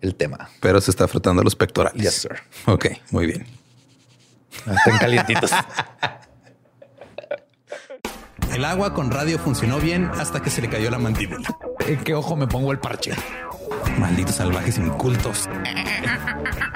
el tema. Pero se está frotando los pectorales. Yes, sir. Ok, muy bien. Están calientitos. El agua con radio funcionó bien hasta que se le cayó la mandíbula. ¿En qué ojo me pongo el parche? Malditos salvajes incultos.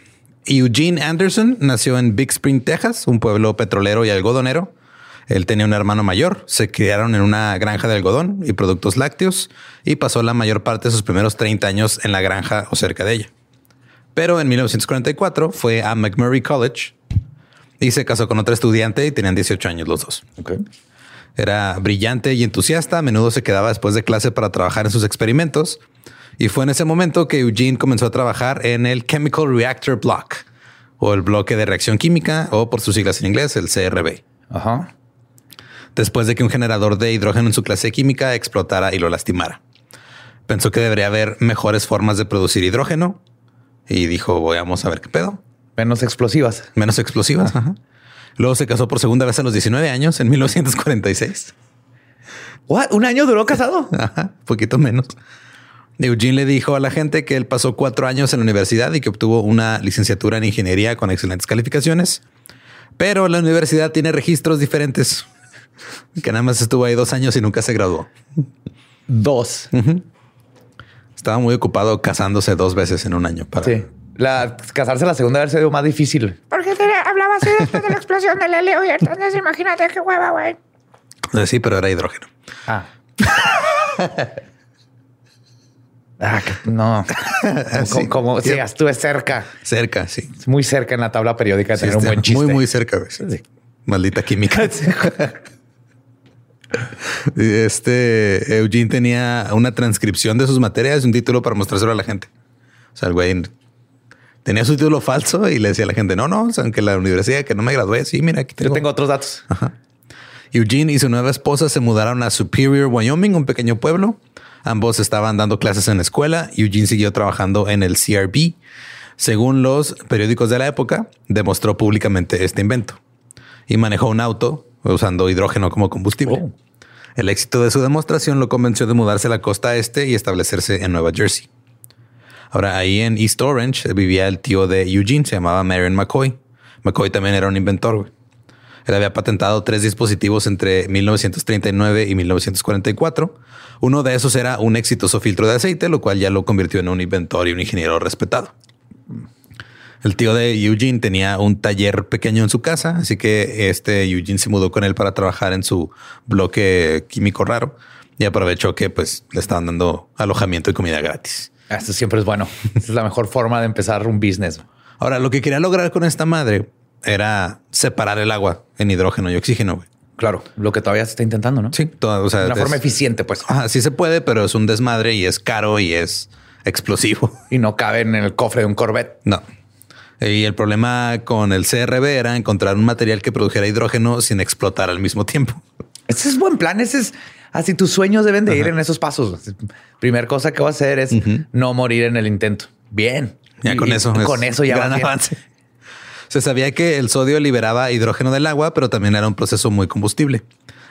Eugene Anderson nació en Big Spring, Texas, un pueblo petrolero y algodonero. Él tenía un hermano mayor, se criaron en una granja de algodón y productos lácteos y pasó la mayor parte de sus primeros 30 años en la granja o cerca de ella. Pero en 1944 fue a McMurray College y se casó con otra estudiante y tenían 18 años los dos. Era brillante y entusiasta, a menudo se quedaba después de clase para trabajar en sus experimentos y fue en ese momento que Eugene comenzó a trabajar en el Chemical Reactor Block o el bloque de reacción química o por sus siglas en inglés, el CRB. Ajá. Después de que un generador de hidrógeno en su clase química explotara y lo lastimara. Pensó que debería haber mejores formas de producir hidrógeno y dijo, vamos a ver qué pedo. Menos explosivas. Menos explosivas. Ajá. Luego se casó por segunda vez a los 19 años, en 1946. What? ¿Un año duró casado? Ajá, poquito menos. Eugene le dijo a la gente que él pasó cuatro años en la universidad y que obtuvo una licenciatura en ingeniería con excelentes calificaciones. Pero la universidad tiene registros diferentes. Que nada más estuvo ahí dos años y nunca se graduó. Dos. Estaba muy ocupado casándose dos veces en un año. Para... Sí. La, casarse la segunda vez se dio más difícil. Porque te hablaba así después de la explosión del helio y entonces imagínate qué hueva, güey. Sí, pero era hidrógeno. Ah. Ah, no. Sí. Como, como- sí, estuve cerca. Cerca, sí. Muy cerca en la tabla periódica de Sí, tener un buen chiste. Muy, muy cerca. Maldita química. Este Eugene tenía una transcripción de sus materias y un título para mostrárselo a la gente. O sea, el güey tenía su título falso y le decía a la gente, no, no, o sea, que la universidad que no me gradué. Sí, mira, aquí tengo. Yo tengo otros datos. Eugene y su nueva esposa se mudaron a Superior, Wyoming, un pequeño pueblo. Ambos estaban dando clases en la escuela. Eugene siguió trabajando en el CRB. Según los periódicos de la época, demostró públicamente este invento y manejó un auto usando hidrógeno como combustible. Oh. El éxito de su demostración lo convenció de mudarse a la costa este y establecerse en Nueva Jersey. Ahora, ahí en East Orange vivía el tío de Eugene, se llamaba Marion McCoy. McCoy también era un inventor. Él había patentado tres dispositivos entre 1939 y 1944. Uno de esos era un exitoso filtro de aceite, lo cual ya lo convirtió en un inventor y un ingeniero respetado. El tío de Eugene tenía un taller pequeño en su casa, así que este Eugene se mudó con él para trabajar en su bloque químico raro y aprovechó que pues le estaban dando alojamiento y comida gratis. Esto siempre es bueno. es la mejor forma de empezar un business. Ahora, lo que quería lograr con esta madre era separar el agua en hidrógeno y oxígeno. güey. Claro, lo que todavía se está intentando, ¿no? Sí, todo, o sea, De una es- forma eficiente, pues. Ajá, sí se puede, pero es un desmadre y es caro y es explosivo. Y no caben en el cofre de un Corvette. No. Y el problema con el CRB era encontrar un material que produjera hidrógeno sin explotar al mismo tiempo. Ese es buen plan. Ese es así. Tus sueños deben de ir en esos pasos. Primer cosa que voy a hacer es no morir en el intento. Bien. Ya con y eso. Con es eso ya gran avance. Se sabía que el sodio liberaba hidrógeno del agua, pero también era un proceso muy combustible.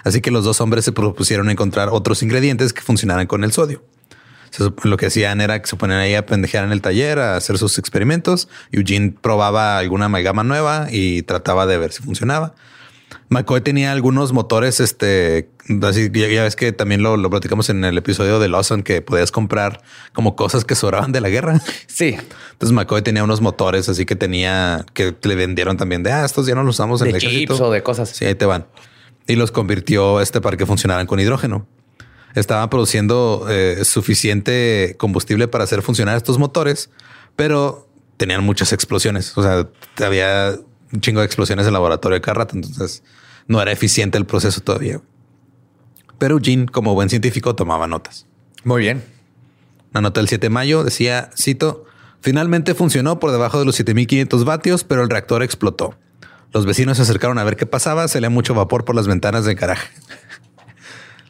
Así que los dos hombres se propusieron encontrar otros ingredientes que funcionaran con el sodio. Lo que hacían era que se ponían ahí a pendejear en el taller, a hacer sus experimentos. Eugene probaba alguna amalgama nueva y trataba de ver si funcionaba. McCoy tenía algunos motores, este, así ya, ya ves que también lo, lo platicamos en el episodio de Lawson, que podías comprar como cosas que sobraban de la guerra. Sí. Entonces McCoy tenía unos motores así que tenía que le vendieron también de ah, estos ya no los usamos en De el ejército. o de cosas. Sí, ahí te van. Y los convirtió este para que funcionaran con hidrógeno. Estaban produciendo eh, suficiente combustible para hacer funcionar estos motores, pero tenían muchas explosiones. O sea, había un chingo de explosiones en el laboratorio de cada rato. Entonces no era eficiente el proceso todavía. Pero Eugene, como buen científico, tomaba notas. Muy bien. La nota del 7 de mayo decía, cito, finalmente funcionó por debajo de los 7500 vatios, pero el reactor explotó. Los vecinos se acercaron a ver qué pasaba, salía mucho vapor por las ventanas del garaje.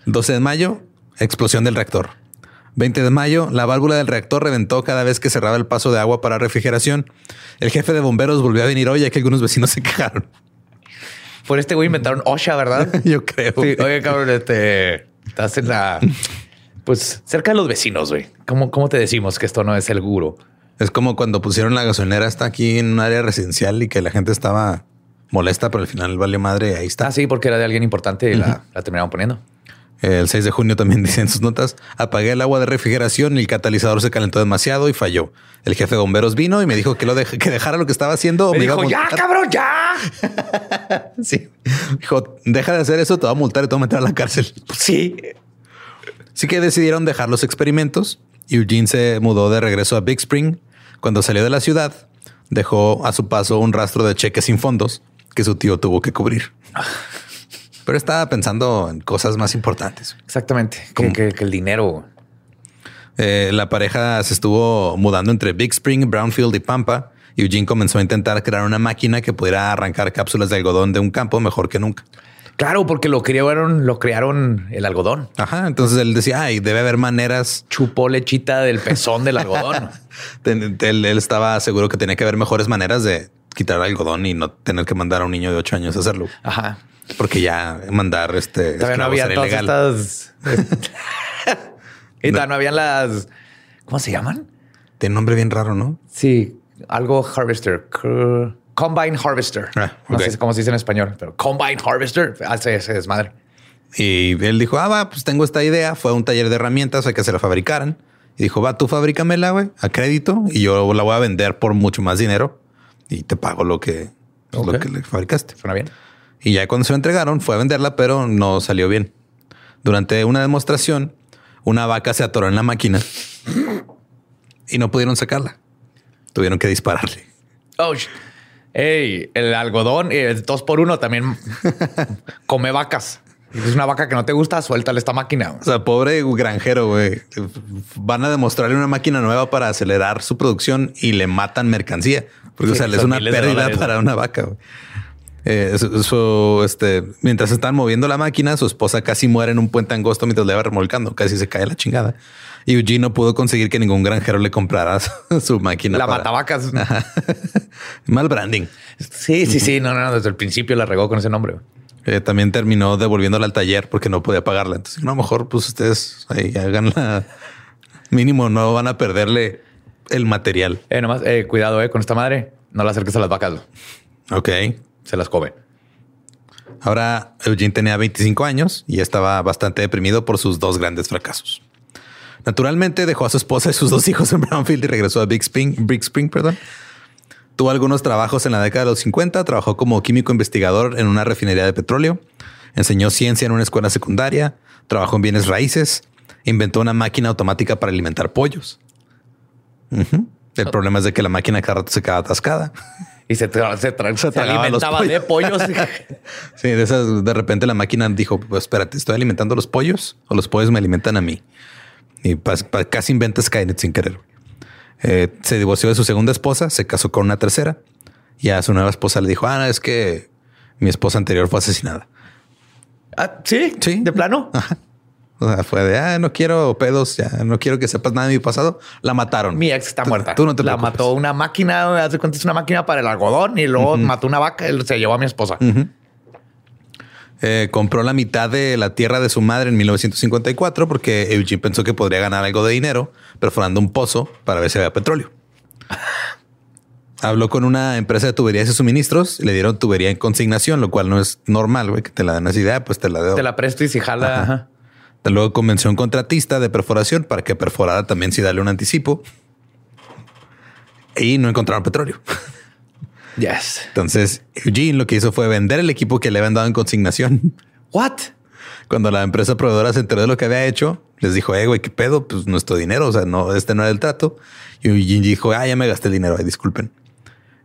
12 de mayo, explosión del reactor. 20 de mayo, la válvula del reactor reventó cada vez que cerraba el paso de agua para refrigeración. El jefe de bomberos volvió a venir hoy ya que algunos vecinos se quejaron. Por este güey inventaron OSHA, ¿verdad? Yo creo. Sí, oye, cabrón, este estás en la pues cerca de los vecinos, güey. ¿Cómo, ¿Cómo te decimos que esto no es seguro? Es como cuando pusieron la gasolinera hasta aquí en un área residencial y que la gente estaba molesta, pero al final vale madre. Ahí está. Ah, sí, porque era de alguien importante y la, la terminaron poniendo. El 6 de junio también dice en sus notas, apagué el agua de refrigeración y el catalizador se calentó demasiado y falló. El jefe de bomberos vino y me dijo que lo que dejara lo que estaba haciendo. Me dijo, ya, multar". cabrón, ya. Sí. Dijo, deja de hacer eso, te va a multar y te va a meter a la cárcel. Sí. Así que decidieron dejar los experimentos. Eugene se mudó de regreso a Big Spring. Cuando salió de la ciudad, dejó a su paso un rastro de cheques sin fondos que su tío tuvo que cubrir. Pero estaba pensando en cosas más importantes. Exactamente. ¿Cómo? que- que el dinero. Eh, la pareja se estuvo mudando entre Big Spring, Brownfield y Pampa. Y Eugene comenzó a intentar crear una máquina que pudiera arrancar cápsulas de algodón de un campo mejor que nunca. Claro, porque lo crearon, lo crearon el algodón. Ajá. Entonces él decía, ay, debe haber maneras. Chupó lechita del pezón del algodón. Él, él estaba seguro que tenía que haber mejores maneras de quitar el algodón y no tener que mandar a un niño de ocho años a hacerlo. Ajá. Porque ya mandar este Todavía no había todas estas. y todavía no habían las. ¿Cómo se llaman? Tiene un nombre bien raro, ¿no? Sí, algo harvester. Combine harvester. Ah, No sé cómo se dice en español, pero combine harvester hace ese desmadre. Y él dijo, ah, va, pues tengo esta idea. Fue a un taller de herramientas a que se la fabricaran. Y dijo, va, tú fabrícamela, güey, a crédito. Y yo la voy a vender por mucho más dinero. Y te pago lo que, pues, lo que le fabricaste. Suena bien. Y ya cuando se la entregaron, fue a venderla, pero no salió bien. Durante una demostración, una vaca se atoró en la máquina y no pudieron sacarla. Tuvieron que dispararle. Oh, sh- Ey, el algodón, eh, el dos por uno también come vacas. Es una vaca que no te gusta, suéltale esta máquina. O sea, pobre granjero, güey. Van a demostrarle una máquina nueva para acelerar su producción y le matan mercancía. Porque, o sea, es una pérdida para una vaca. Eh, su- su, este, mientras están moviendo la máquina, su esposa casi muere en un puente angosto mientras le va remolcando. Casi se cae la chingada. Y Eugene no pudo conseguir que ningún granjero le comprara su, su máquina. La para- matavacas. Ajá. Mal branding. Sí, sí, sí. No, no, no. Desde el principio la regó con ese nombre. Eh, también terminó devolviéndola al taller porque no podía pagarla. Entonces, no, a lo mejor pues ustedes ahí hagan la mínimo, no van a perderle el material. Eh, nomás, eh, cuidado, eh, con esta madre. No la acerques a las vacas. Ok. Se las comen. Ahora Eugene tenía 25 años y estaba bastante deprimido por sus dos grandes fracasos. Naturalmente dejó a su esposa y sus dos hijos en Brownfield y regresó a Big Spring, Big Spring, perdón. Tuvo algunos trabajos en la década de los 50, trabajó como químico investigador en una refinería de petróleo, enseñó ciencia en una escuela secundaria, trabajó en bienes raíces, inventó una máquina automática para alimentar pollos. El problema es de que la máquina cada rato se quedaba atascada. Y se, tra- se, tra- se tragaba los alimentaba de pollos. Sí, de esas, de repente la máquina dijo, pues espérate, estoy alimentando a los pollos o los pollos me alimentan a mí. Y casi inventa Skynet sin querer. Eh, se divorció de su segunda esposa, se casó con una tercera y a su nueva esposa le dijo, ah, no, es que mi esposa anterior fue asesinada. Ah, ¿Sí? Sí. ¿De plano? O sea, fue de, ah, no quiero pedos, ya no quiero que sepas nada de mi pasado. La mataron. Mi ex está muerta. Tú no te La preocupes. mató una máquina. Hace cuenta es una máquina para el algodón y luego mató una vaca. Él se llevó a mi esposa. Eh, compró la mitad de la tierra de su madre en 1954 porque Eugene pensó que podría ganar algo de dinero perforando un pozo para ver si había petróleo. Habló con una empresa de tuberías y suministros, y le dieron tubería en consignación, lo cual no es normal, güey, que te la den así ah, pues te la doy. Te la presto y si jala. ajá. Luego convenció a un contratista de perforación para que perforara también si darle un anticipo. Y no encontraron petróleo. Yes. Entonces Eugene lo que hizo fue vender el equipo que le habían dado en consignación. What? Cuando la empresa proveedora se enteró de lo que había hecho, les dijo, eh, güey, qué pedo, pues nuestro dinero, o sea, no, este no era el trato. Y Eugene dijo, ah, ya me gasté el dinero, ay, disculpen.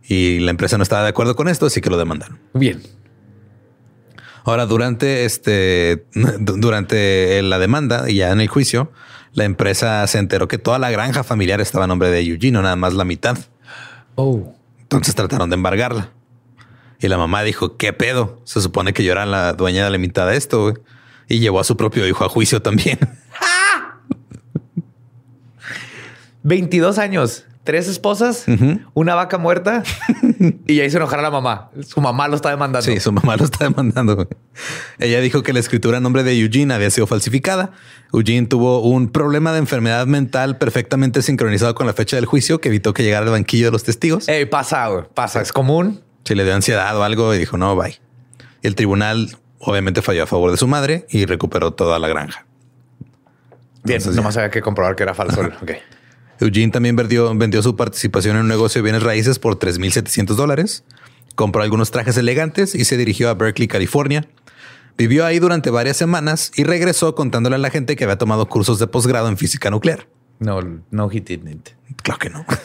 Y la empresa no estaba de acuerdo con esto, así que lo demandaron. Bien. Ahora, durante este, du- durante la demanda y ya en el juicio, la empresa se enteró que toda la granja familiar estaba a nombre de Eugene, no nada más la mitad. Oh. Entonces trataron de embargarla. Y la mamá dijo, ¿qué pedo? Se supone que yo era la dueña de la mitad de esto. güey". Y llevó a su propio hijo a juicio también. 22 años, tres esposas, una vaca muerta y ya hizo enojar a la mamá. Su mamá lo está demandando. Sí, su mamá lo está demandando. Ella dijo que la escritura a nombre de Eugene había sido falsificada. Eugene tuvo un problema de enfermedad mental perfectamente sincronizado con la fecha del juicio que evitó que llegara al banquillo de los testigos. Ey, pasa, güey, pasa. Es común. Si le dio ansiedad o algo y dijo no, bye. Y el tribunal obviamente falló a favor de su madre y recuperó toda la granja. Bien, Entonces, nomás había que comprobar que era falso. Ok. Eugene también vendió, vendió su participación en un negocio de bienes raíces por 3.700 dólares. Compró algunos trajes elegantes y se dirigió a Berkeley, California. Vivió ahí durante varias semanas y regresó contándole a la gente que había tomado cursos de posgrado en física nuclear. No, no, he didn't. Claro que no.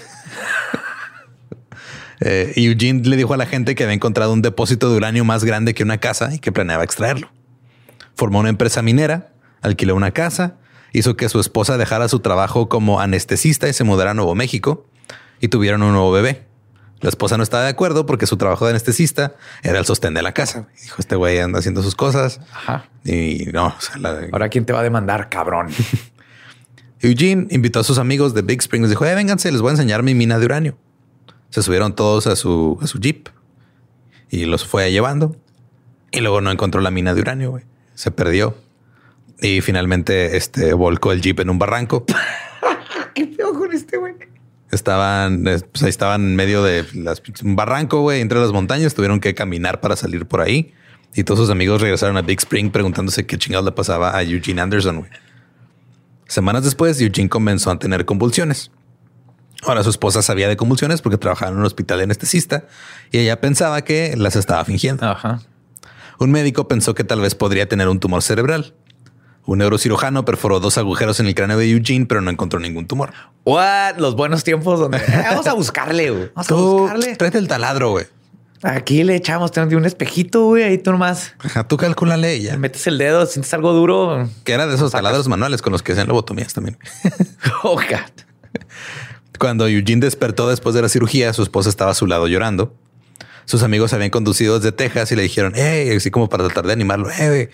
Eh, y Eugene le dijo a la gente que había encontrado un depósito de uranio más grande que una casa y que planeaba extraerlo. Formó una empresa minera, alquiló una casa, hizo que su esposa dejara su trabajo como anestesista y se mudara a Nuevo México y tuvieron un nuevo bebé. La esposa no estaba de acuerdo porque su trabajo de anestesista era el sostén de la casa. Dijo, este güey anda haciendo sus cosas Ajá. y no, o sea, la- Ahora, ¿quién te va a demandar, cabrón? Eugene invitó a sus amigos de Big Spring. Les dijo, eh, vénganse, les voy a enseñar mi mina de uranio. Se subieron todos a su, a su jeep y los fue llevando. Y luego no encontró la mina de uranio, güey. Se perdió. Y finalmente este, volcó el jeep en un barranco. ¿Qué pedo con este güey? Estaban, eh, pues ahí estaban en medio de las- un barranco, güey, entre las montañas. Tuvieron que caminar para salir por ahí. Y todos sus amigos regresaron a Big Spring preguntándose qué chingados le pasaba a Eugene Anderson, güey. Semanas después, Eugene comenzó a tener convulsiones. Ahora su esposa sabía de convulsiones porque trabajaba en un hospital de anestesista y ella pensaba que las estaba fingiendo. Ajá. Un médico pensó que tal vez podría tener un tumor cerebral. Un neurocirujano perforó dos agujeros en el cráneo de Eugene, pero no encontró ningún tumor. What? Los buenos tiempos donde Eh, vamos a buscarle, güey. Vamos a Tú buscarle. tráete el taladro, güey. Aquí le echamos tenemos un espejito, güey. Ahí tú nomás Ajá, Tú calculale y ya. metes el dedo, sientes algo duro. Que era de esos taladros manuales con los que hacían lobotomías también. Oh, God. Cuando Eugene despertó después de la cirugía, su esposa estaba a su lado llorando. Sus amigos habían conducido desde Texas y le dijeron, hey, así como para tratar de animarlo, hey, güey,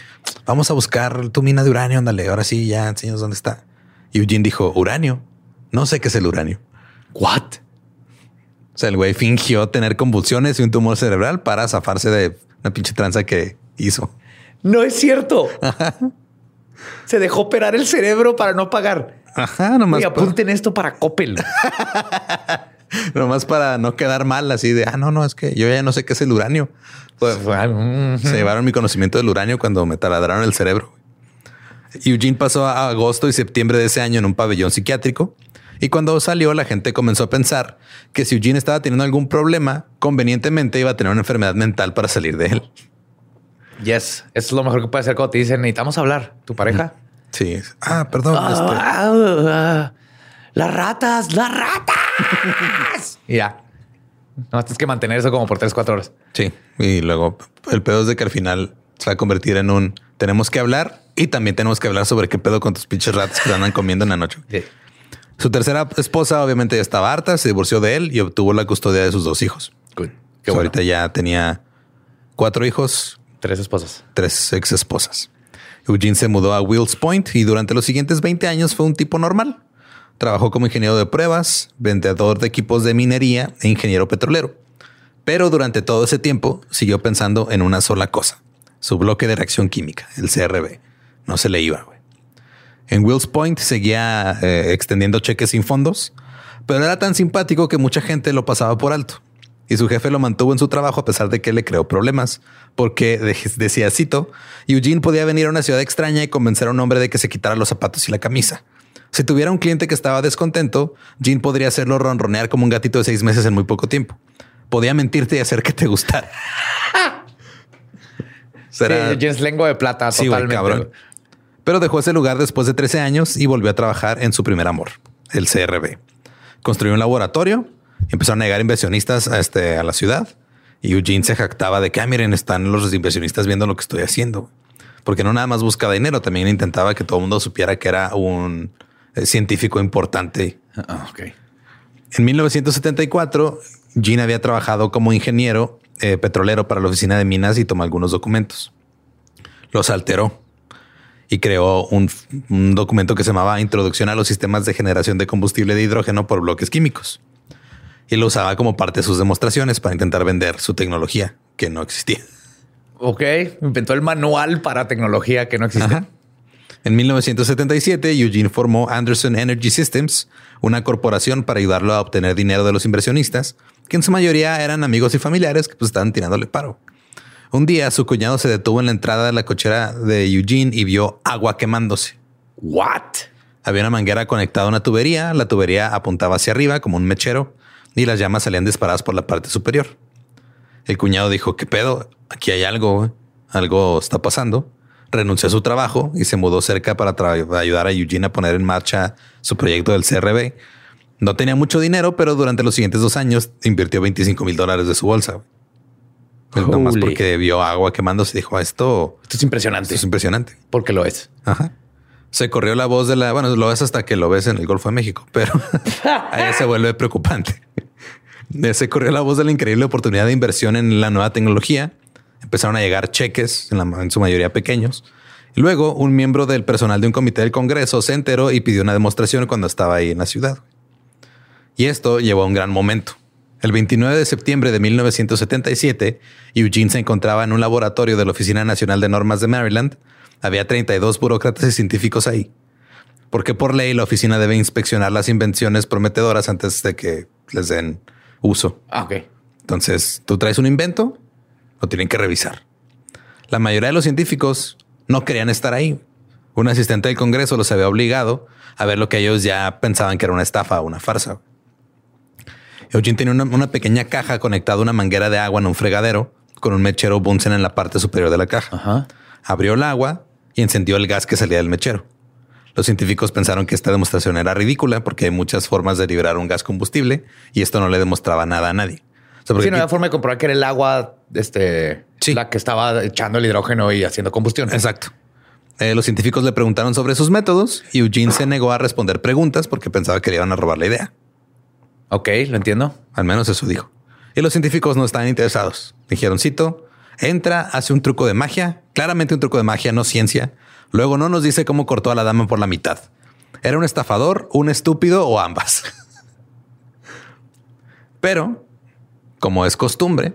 vamos a buscar tu mina de uranio, ándale, ahora sí, ya enseñas dónde está. Y Eugene dijo, uranio. No sé qué es el uranio. What? O sea, el güey fingió tener convulsiones y un tumor cerebral para zafarse de una pinche tranza que hizo. No es cierto. Se dejó operar el cerebro para no pagar. Ajá, nomás, Y apunten esto para Coppel. nomás para no quedar mal, así de, ah, no, no, es que yo ya no sé qué es el uranio. Pues, mm, Se llevaron mi conocimiento del uranio cuando me taladraron el cerebro. Eugene pasó a agosto y septiembre de ese año en un pabellón psiquiátrico. Y cuando salió, la gente comenzó a pensar que si Eugene estaba teniendo algún problema, convenientemente iba a tener una enfermedad mental para salir de él. Yes, eso es lo mejor que puede hacer cuando te dicen necesitamos hablar. Tu pareja. Sí. Ah, perdón. este, Ah, ah, las ratas, las ratas. y ya. No tienes que mantener eso como por tres, cuatro horas. Sí. Y luego el pedo es de que al final se va a convertir en un tenemos que hablar y también tenemos que hablar sobre qué pedo con tus pinches ratas que andan comiendo en la noche. Sí. Su tercera esposa obviamente ya estaba harta, se divorció de él y obtuvo la custodia de sus dos hijos. Qué bueno. ahorita ya tenía cuatro hijos, Tres esposas. tres ex esposas. Eugene se mudó a Wills Point y durante los siguientes 20 años fue un tipo normal. Trabajó como ingeniero de pruebas, vendedor de equipos de minería e ingeniero petrolero. Pero durante todo ese tiempo siguió pensando en una sola cosa, su bloque de reacción química, el CRB. No se le iba. güey. En Wills Point seguía eh, extendiendo cheques sin fondos, pero era tan simpático que mucha gente lo pasaba por alto. Y su jefe lo mantuvo en su trabajo a pesar de que le creó problemas, porque de- decía, cito, Eugene podía venir a una ciudad extraña y convencer a un hombre de que se quitara los zapatos y la camisa. Si tuviera un cliente que estaba descontento, Gene podría hacerlo ronronear como un gatito de seis meses en muy poco tiempo. Podía mentirte y hacer que te gustara. Será- Sí, Jens lengua de plata, Sí, cabrón. Pero dejó ese lugar después de 13 años y volvió a trabajar en su primer amor, el CRB. Construyó un laboratorio, empezaron a llegar inversionistas a, este, a la ciudad y Eugene se jactaba de que, ah, miren, están los inversionistas viendo lo que estoy haciendo. Porque no nada más buscaba dinero, también intentaba que todo el mundo supiera que era un científico importante. Ah, ok. En 1974, Gene había trabajado como ingeniero eh, petrolero para la oficina de minas y tomó algunos documentos. Los alteró y creó un, un documento que se llamaba Introducción a los sistemas de generación de combustible de hidrógeno por bloques químicos. Y lo usaba como parte de sus demostraciones para intentar vender su tecnología que no existía. Ok. Inventó el manual para tecnología que no existe. Ajá. En 1977, Eugene formó Anderson Energy Systems, una corporación para ayudarlo a obtener dinero de los inversionistas, que en su mayoría eran amigos y familiares que pues, estaban tirándole paro. Un día su cuñado se detuvo en la entrada de la cochera de Eugene y vio agua quemándose. What? Había una manguera conectada a una tubería, la tubería apuntaba hacia arriba como un mechero y las llamas salían disparadas por la parte superior. El cuñado dijo, ¿qué pedo? Aquí hay algo, algo está pasando. Renunció a su trabajo y se mudó cerca para ayudar a Eugene a poner en marcha su proyecto del CRB. No tenía mucho dinero, pero durante los siguientes dos años invirtió 25 mil dólares de su bolsa. Nomás Holy. porque vio agua quemándose, dijo, esto, Esto es impresionante. esto es impresionante. Porque lo es. Ajá. Se corrió la voz de la. Bueno, lo ves hasta que lo ves en el Golfo de México, pero ahí se vuelve preocupante. Eh, Se corrió la voz de la increíble oportunidad de inversión en la nueva tecnología. Empezaron a llegar cheques, en, la- en su mayoría pequeños. Y luego, un miembro del personal de un comité del Congreso se enteró y pidió una demostración cuando estaba ahí en la ciudad. Y esto llevó a un gran momento. El 29 de septiembre de 1977, Eugene se encontraba en un laboratorio de la Oficina Nacional de Normas de Maryland. Había 32 burócratas y científicos ahí. Porque por ley la oficina debe inspeccionar las invenciones prometedoras antes de que les den uso. Ah, ok. Entonces, tú traes un invento, lo tienen que revisar. La mayoría de los científicos no querían estar ahí. Un asistente del Congreso los había obligado a ver lo que ellos ya pensaban que era una estafa o una farsa. Eugene tenía una, una pequeña caja conectada a una manguera de agua en un fregadero con un mechero Bunsen en la parte superior de la caja. Ajá. Abrió el agua y encendió el gas que salía del mechero. Los científicos pensaron que esta demostración era ridícula porque hay muchas formas de liberar un gas combustible y esto no le demostraba nada a nadie. Sea, Sí, no aquí- había forma de comprobar que era el agua, este, Sí. la que estaba echando el hidrógeno y haciendo combustión. Exacto. Eh, los científicos le preguntaron sobre sus métodos y Eugene se negó a responder preguntas porque pensaba que le iban a robar la idea. Ok, lo entiendo. Al menos eso dijo. Y los científicos no estaban interesados. Dijeron, cito, entra, hace un truco de magia, claramente un truco de magia, no ciencia. Luego no nos dice cómo cortó a la dama por la mitad. ¿Era un estafador, un estúpido o ambas? Pero, como es costumbre,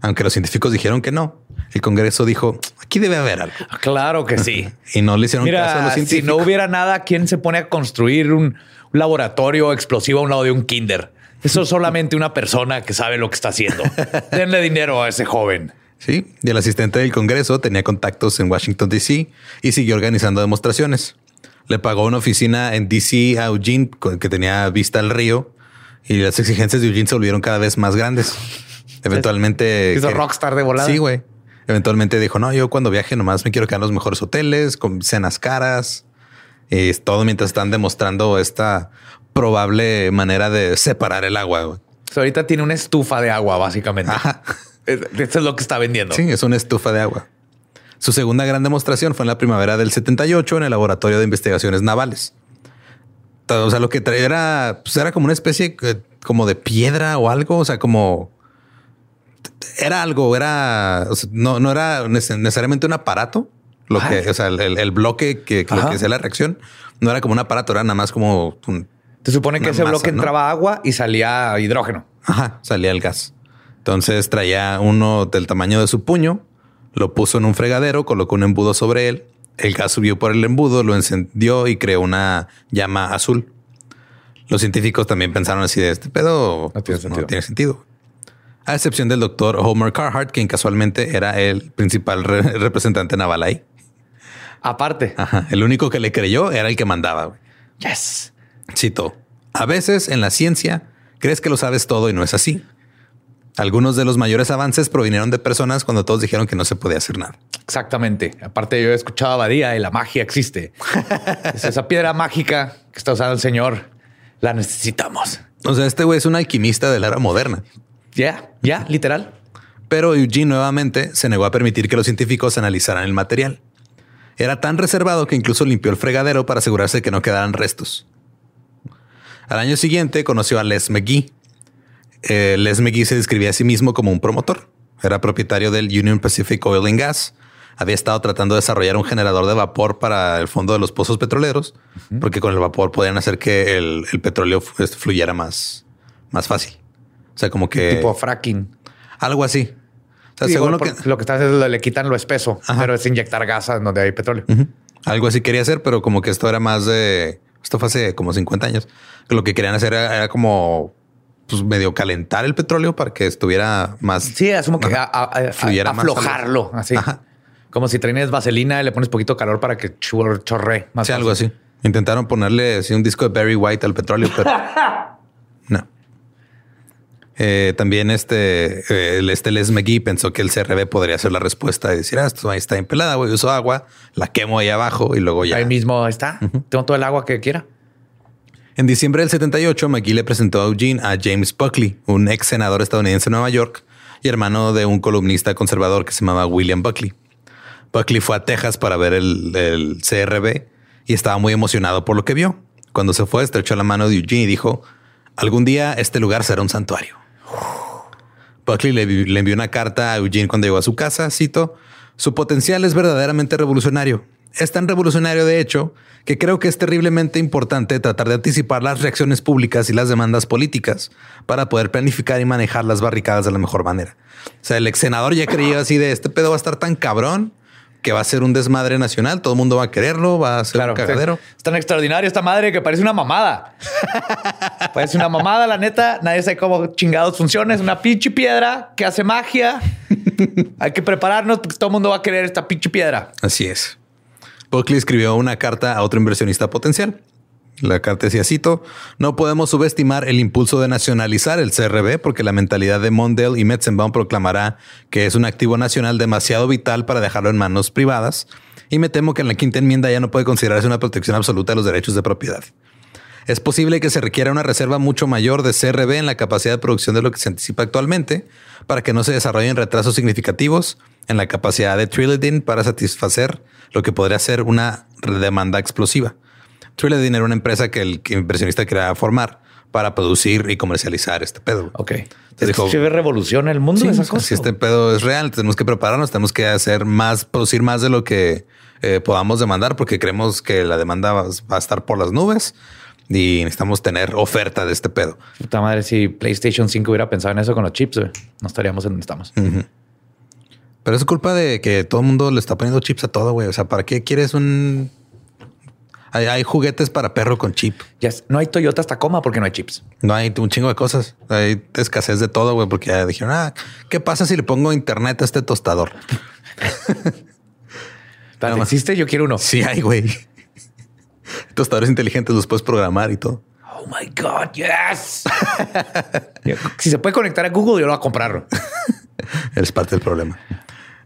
aunque los científicos dijeron que no, el Congreso dijo, aquí debe haber algo. Claro que sí. Y no le hicieron caso a los si científicos. no hubiera nada, ¿quién se pone a construir un laboratorio explosivo a un lado de un kinder? Eso es solamente una persona que sabe lo que está haciendo. Denle dinero a ese joven. Sí, y el asistente del Congreso tenía contactos en Washington, D.C. y siguió organizando demostraciones. Le pagó una oficina en D.C. a Eugene que tenía vista al río y las exigencias de Eugene se volvieron cada vez más grandes. Eventualmente... Hizo que- rockstar de volada. Sí, güey. Eventualmente dijo, no, yo cuando viaje nomás me quiero quedar en los mejores hoteles, con cenas caras. Y todo mientras están demostrando esta probable manera de separar el agua. güey. O sea, ahorita tiene una estufa de agua, básicamente. Ajá. Es- Esto es lo que está vendiendo. Sí, es una estufa de agua. Su segunda gran demostración fue en la primavera del 78 en el Laboratorio de Investigaciones Navales. O sea, lo que traía era, pues era como una especie como de piedra o algo, o sea, como era algo, era, o sea, no, no era nece- necesariamente un aparato, lo que, o sea, el, el- bloque que, que lo que hacía la reacción no era como un aparato, era nada más como un, Se supone que ese masa, bloque ¿no? entraba agua y salía hidrógeno. Ajá, salía el gas. Entonces traía uno del tamaño de su puño, lo puso en un fregadero, colocó un embudo sobre él, el gas subió por el embudo, lo encendió y creó una llama azul. Los científicos también pensaron así de este pedo No tiene pues, sentido. no tiene sentido. A excepción del doctor Homer Carhart, quien casualmente era el principal re- representante naval ahí. Aparte. Ajá, el único que le creyó era el que mandaba. Yes. Cito, a veces en la ciencia crees que lo sabes todo y no es así. Algunos de los mayores avances provinieron de personas cuando todos dijeron que no se podía hacer nada. Exactamente. Aparte, yo he escuchado a Badía y la magia existe. Es esa piedra mágica que está usando el señor. La necesitamos. O sea, este güey es un alquimista de la era moderna. Ya, ya, literal. Pero Eugene nuevamente se negó a permitir que los científicos analizaran el material. Era tan reservado que incluso limpió el fregadero para asegurarse de que no quedaran restos. Al año siguiente conoció a Les McGee. Eh, Les McGee se describía a sí mismo como un promotor. Era propietario del Union Pacific Oil and Gas. Había estado tratando de desarrollar un generador de vapor para el fondo de los pozos petroleros, porque con el vapor podían hacer que el, el petróleo fu- fluyera más, más fácil. O sea, como que Tipo fracking. algo así. O sea, según lo que, lo que está haciendo es le quitan lo espeso, Ajá. pero es inyectar gas en donde hay petróleo. Algo así quería hacer, pero como que esto era más de... Esto fue hace como 50 años. Lo que querían hacer era, era como pues medio calentar el petróleo para que estuviera más... Sí, asumo que a, a- a- Fluyera más aflojarlo así. Ajá. Como si traes vaselina y le pones poquito calor para que chor- chorre más. Sí, algo así. Intentaron ponerle así, un disco de Barry White al petróleo, pero no. Eh, también este, eh, el este Les McGee pensó que el CRB podría ser la respuesta y decir, ah, esto ahí está bien pelada, güey, uso agua, la quemo ahí abajo y luego ya. Ahí mismo está. Tengo todo el agua que quiera. En diciembre del 78, McGee le presentó a Eugene a James Buckley, un ex senador estadounidense en Nueva York y hermano de un columnista conservador que se llamaba William Buckley. Buckley fue a Texas para ver el, el CRB y estaba muy emocionado por lo que vio. Cuando se fue, estrechó la mano de Eugene y dijo, algún día este lugar será un santuario. Buckley le, le envió una carta a Eugene cuando llegó a su casa, cito, su potencial es verdaderamente revolucionario. Es tan revolucionario, de hecho, que creo que es terriblemente importante tratar de anticipar las reacciones públicas y las demandas políticas para poder planificar y manejar las barricadas de la mejor manera. O sea, el ex senador ya creía así de este pedo va a estar tan cabrón que va a ser un desmadre nacional, todo el mundo va a quererlo, va a ser un cagadero. Es tan extraordinario esta madre que parece una mamada. parece una mamada, la neta. Nadie sabe cómo chingados funciona. Es una pinche piedra que hace magia. Hay que prepararnos porque todo el mundo va a querer esta pinche piedra. Así es. Buckley escribió una carta a otro inversionista potencial. La carta decía, cito, no podemos subestimar el impulso de nacionalizar el CRB porque la mentalidad de Mondale y Metzenbaum proclamará que es un activo nacional demasiado vital para dejarlo en manos privadas y me temo que en la quinta enmienda ya no puede considerarse una protección absoluta de los derechos de propiedad. Es posible que se requiera una reserva mucho mayor de CRB en la capacidad de producción de lo que se anticipa actualmente para que no se desarrollen retrasos significativos en la capacidad de Trilidin para satisfacer lo que podría ser una demanda explosiva. Trilidin era una empresa que el inversionista quería formar para producir y comercializar este pedo. Ok. Entonces dijo, ¿Se revolución en el mundo Sí, esa o sea, cosa? si este pedo es real, tenemos que prepararnos, tenemos que hacer más, producir más de lo que eh, podamos demandar, porque creemos que la demanda va, va a estar por las nubes y necesitamos tener oferta de este pedo. Puta madre, si PlayStation 5 hubiera pensado en eso con los chips, güey, no estaríamos en donde estamos. Pero es culpa de que todo el mundo le está poniendo chips a todo, güey. O sea, ¿para qué quieres un... Hay, hay juguetes para perro con chip. Ya es- no hay Toyota Tacoma porque no hay chips. No hay un chingo de cosas. Hay escasez de todo, güey, porque ya dijeron, ah, ¿qué pasa si le pongo internet a este tostador? Espérate, más. ¿Existe? Yo quiero uno. Sí hay, güey. Tostadores inteligentes los puedes programar y todo. Oh my God, yes. si se puede conectar a Google, yo lo voy a comprar. Es parte del problema.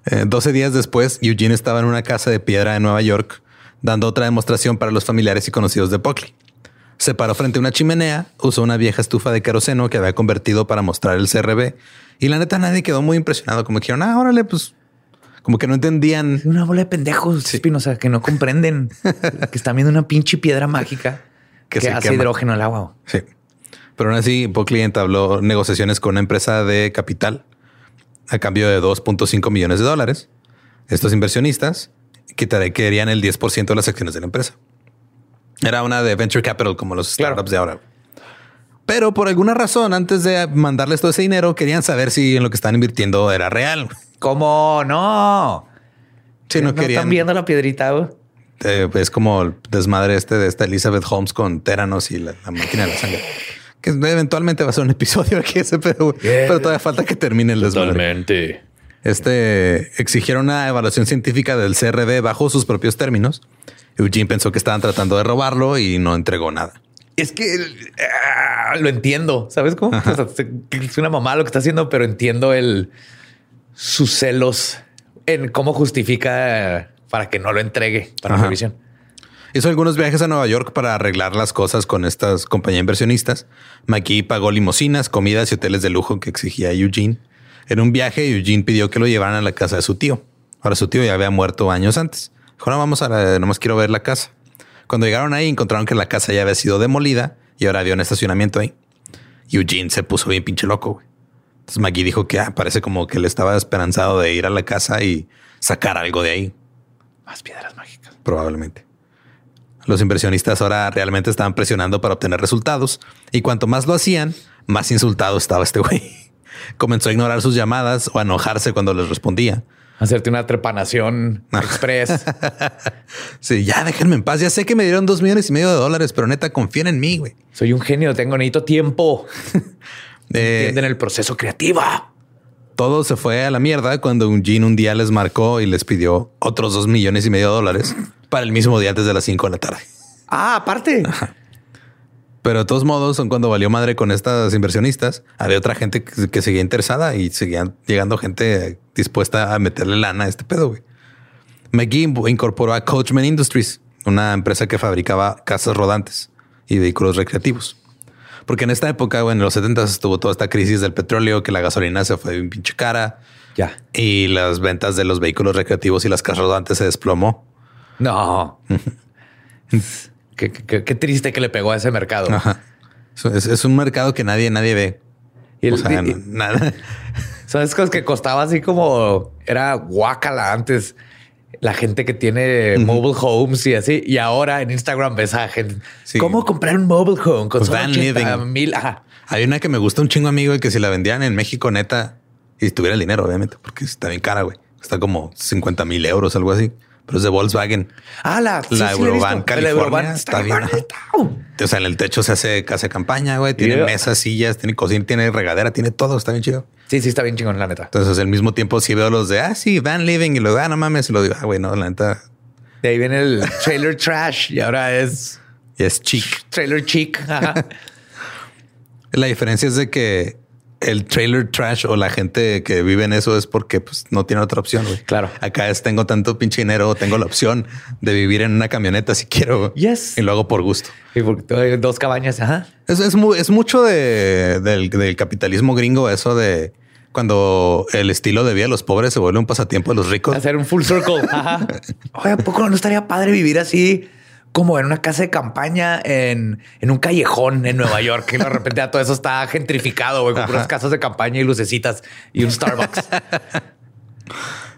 Eh, 12 días después, Eugene estaba en una casa de piedra en Nueva York, dando otra demostración para los familiares y conocidos de Buckley. Se paró frente a una chimenea, usó una vieja estufa de queroseno que había convertido para mostrar el CRB. Y la neta, nadie quedó muy impresionado. Como que dijeron, ah, órale, pues como que no entendían. Una bola de pendejos, Espinosa, que no comprenden que están viendo una pinche piedra mágica Que hace quema. hidrógeno al agua. Sí. Pero aún así, Buckley entabló negociaciones con una empresa de capital a cambio de 2.5 millones de dólares. Estos inversionistas quitaré- querían el 10% de las acciones de la empresa. Era una de venture capital como los Claro. startups de ahora. Pero por alguna razón, antes de mandarles todo ese dinero, querían saber si en lo que están invirtiendo era real. ¿Cómo no? Si no, querían. están viendo la piedrita. Eh, es como el desmadre este de esta Elizabeth Holmes con Teranos y la, la máquina de la sangre. Que eventualmente va a ser un episodio aquí ese, pero, pero todavía falta que termine el desmadre. Este exigieron una evaluación científica del CRB bajo sus propios términos. Eugene pensó que estaban tratando de robarlo y no entregó nada. Es que ah, lo entiendo. ¿Sabes cómo? O sea, se- es una mamá lo que está haciendo, pero entiendo el sus celos en cómo justifica para que no lo entregue para Ajá. revisión. Hizo algunos viajes a Nueva York para arreglar las cosas con estas compañías inversionistas. McGee pagó limusinas, comidas y hoteles de lujo que exigía Eugene. En un viaje, Eugene pidió que lo llevaran a la casa de su tío. Ahora su tío ya había muerto años antes. Dijo, no, vamos a la, nomás quiero ver la casa. Cuando llegaron ahí, encontraron que la casa ya había sido demolida y ahora había un estacionamiento ahí. Eugene se puso bien pinche loco. güey. Entonces McGee dijo que ah, parece como que él estaba esperanzado de ir a la casa y sacar algo de ahí Más piedras mágicas. probablemente. Los inversionistas ahora realmente estaban presionando para obtener resultados y cuanto más lo hacían, más insultado estaba este güey. Comenzó a ignorar sus llamadas o a enojarse cuando les respondía. Hacerte una trepanación express. Sí, ya déjenme en paz. Ya sé que me dieron dos millones y medio de dólares, pero neta confíen en mí, güey. Soy un genio, tengo necesito tiempo. Eh, Entienden el proceso creativo. Todo se fue a la mierda cuando Eugene un día les marcó y les pidió otros dos millones y medio de dólares para el mismo día antes de las cinco de la tarde. Ah, aparte. Pero de todos modos, son cuando valió madre con estas inversionistas, había otra gente que, que seguía interesada y seguían llegando gente dispuesta a meterle lana a este pedo. Güey. McGee incorporó a Coachman Industries, una empresa que fabricaba casas rodantes y vehículos recreativos. Porque en esta época, güey, en los 70 estuvo toda esta crisis del petróleo, que la gasolina se fue bien pinche cara Ya. y las ventas de los vehículos recreativos y las casas rodantes se desplomó. No. qué, qué- qué triste que le pegó a ese mercado. Ajá. Es, es un mercado que nadie, nadie ve. Y el- o sea, y- n- nada. Esas cosas que costaba así como era guácala antes. La gente que tiene mobile homes y así. Y ahora en Instagram ves a gente. Sí. ¿Cómo comprar un mobile home con Pues solo van 80 living. mil? Ajá. Hay una que me gusta un chingo, amigo, y que si la vendían en México, neta, y tuviera el dinero, obviamente, porque está bien cara, güey. Está como 50 mil euros, algo así. Pero es de Volkswagen. Ah, la, sí, La sí, la Eurovan. La California, Eurovan está bien. O sea, en el techo se hace casa de campaña, güey. Tiene Yeah. mesas, sillas, tiene cocina, tiene regadera, tiene todo. Está bien chido. Sí, sí, está bien chingón, la neta. Entonces, al mismo tiempo, sí veo los de, ah, sí, van living, y luego, ah, no mames, y lo digo, ah, güey, no, la neta. De ahí viene el trailer trash y ahora es Y es chic. Trailer chic. Ajá. La diferencia es de que el trailer trash o la gente que vive en eso es porque pues, no tiene otra opción. Claro. Acá es tengo tanto pinche dinero, tengo la opción de vivir en una camioneta si quiero. Yes. Y lo hago por gusto. Y porque dos cabañas. Ajá. Es, es, es mucho de, del, del capitalismo gringo, eso de cuando el estilo de vida de los pobres se vuelve un pasatiempo de los ricos. Hacer un full circle. Ajá. Oye, ¿a poco no estaría padre vivir así como en una casa de campaña en, en un callejón en Nueva York? Que de repente ya todo eso está gentrificado, güey, con Ajá. puras casas de campaña y lucecitas y un Starbucks.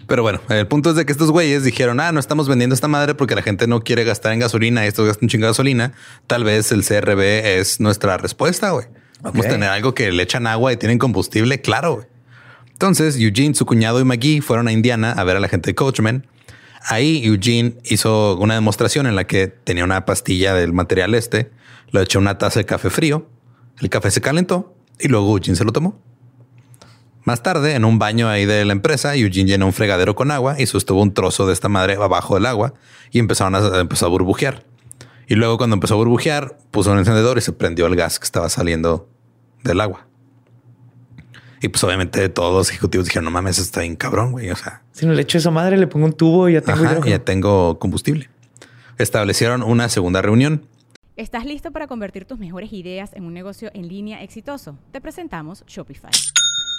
Pero bueno, el punto es de que estos güeyes dijeron, ah, no estamos vendiendo esta madre porque la gente no quiere gastar en gasolina y esto gasta un chingo de gasolina. Tal vez el CRB es nuestra respuesta, güey. Vamos a tener algo que le echan agua y tienen combustible, claro. Entonces, Eugene, su cuñado y McGee fueron a Indiana a ver a la gente de Coachman. Ahí Eugene hizo una demostración en la que tenía una pastilla del material este, lo echó una taza de café frío, el café se calentó y luego Eugene se lo tomó. Más tarde, en un baño ahí de la empresa, Eugene llenó un fregadero con agua y sostuvo un trozo de esta madre abajo del agua y empezaron a, empezó a burbujear. Y luego cuando empezó a burbujear, puso un encendedor y se prendió el gas que estaba saliendo del agua. Y pues obviamente todos los ejecutivos dijeron, no mames, está bien cabrón, güey. O sea, si no le echo esa madre, le pongo un tubo y ya tengo ajá, ya tengo combustible. Establecieron una segunda reunión. ¿Estás listo para convertir tus mejores ideas en un negocio en línea exitoso? Te presentamos Shopify.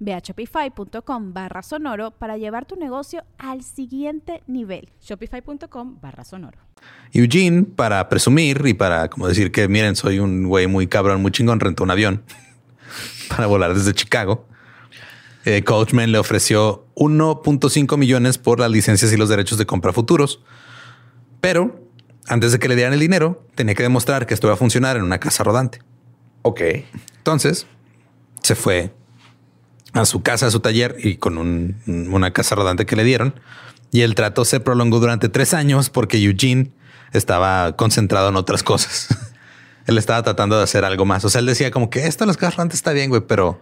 Ve a shopify.com barra sonoro para llevar tu negocio al siguiente nivel. Shopify.com barra sonoro. Eugene, para presumir y para como decir que miren, soy un güey muy cabrón, muy chingón, rentó un avión para volar desde Chicago. Eh, Coachman le ofreció 1.5 millones por las licencias y los derechos de compra futuros. Pero antes de que le dieran el dinero, tenía que demostrar que esto iba a funcionar en una casa rodante. Ok. Entonces se fue a su casa, a su taller y con un- una casa rodante que le dieron. Y el trato se prolongó durante tres años porque Eugene estaba concentrado en otras cosas. él estaba tratando de hacer algo más. O sea, él decía como que esto de las casas rodantes está bien, güey, pero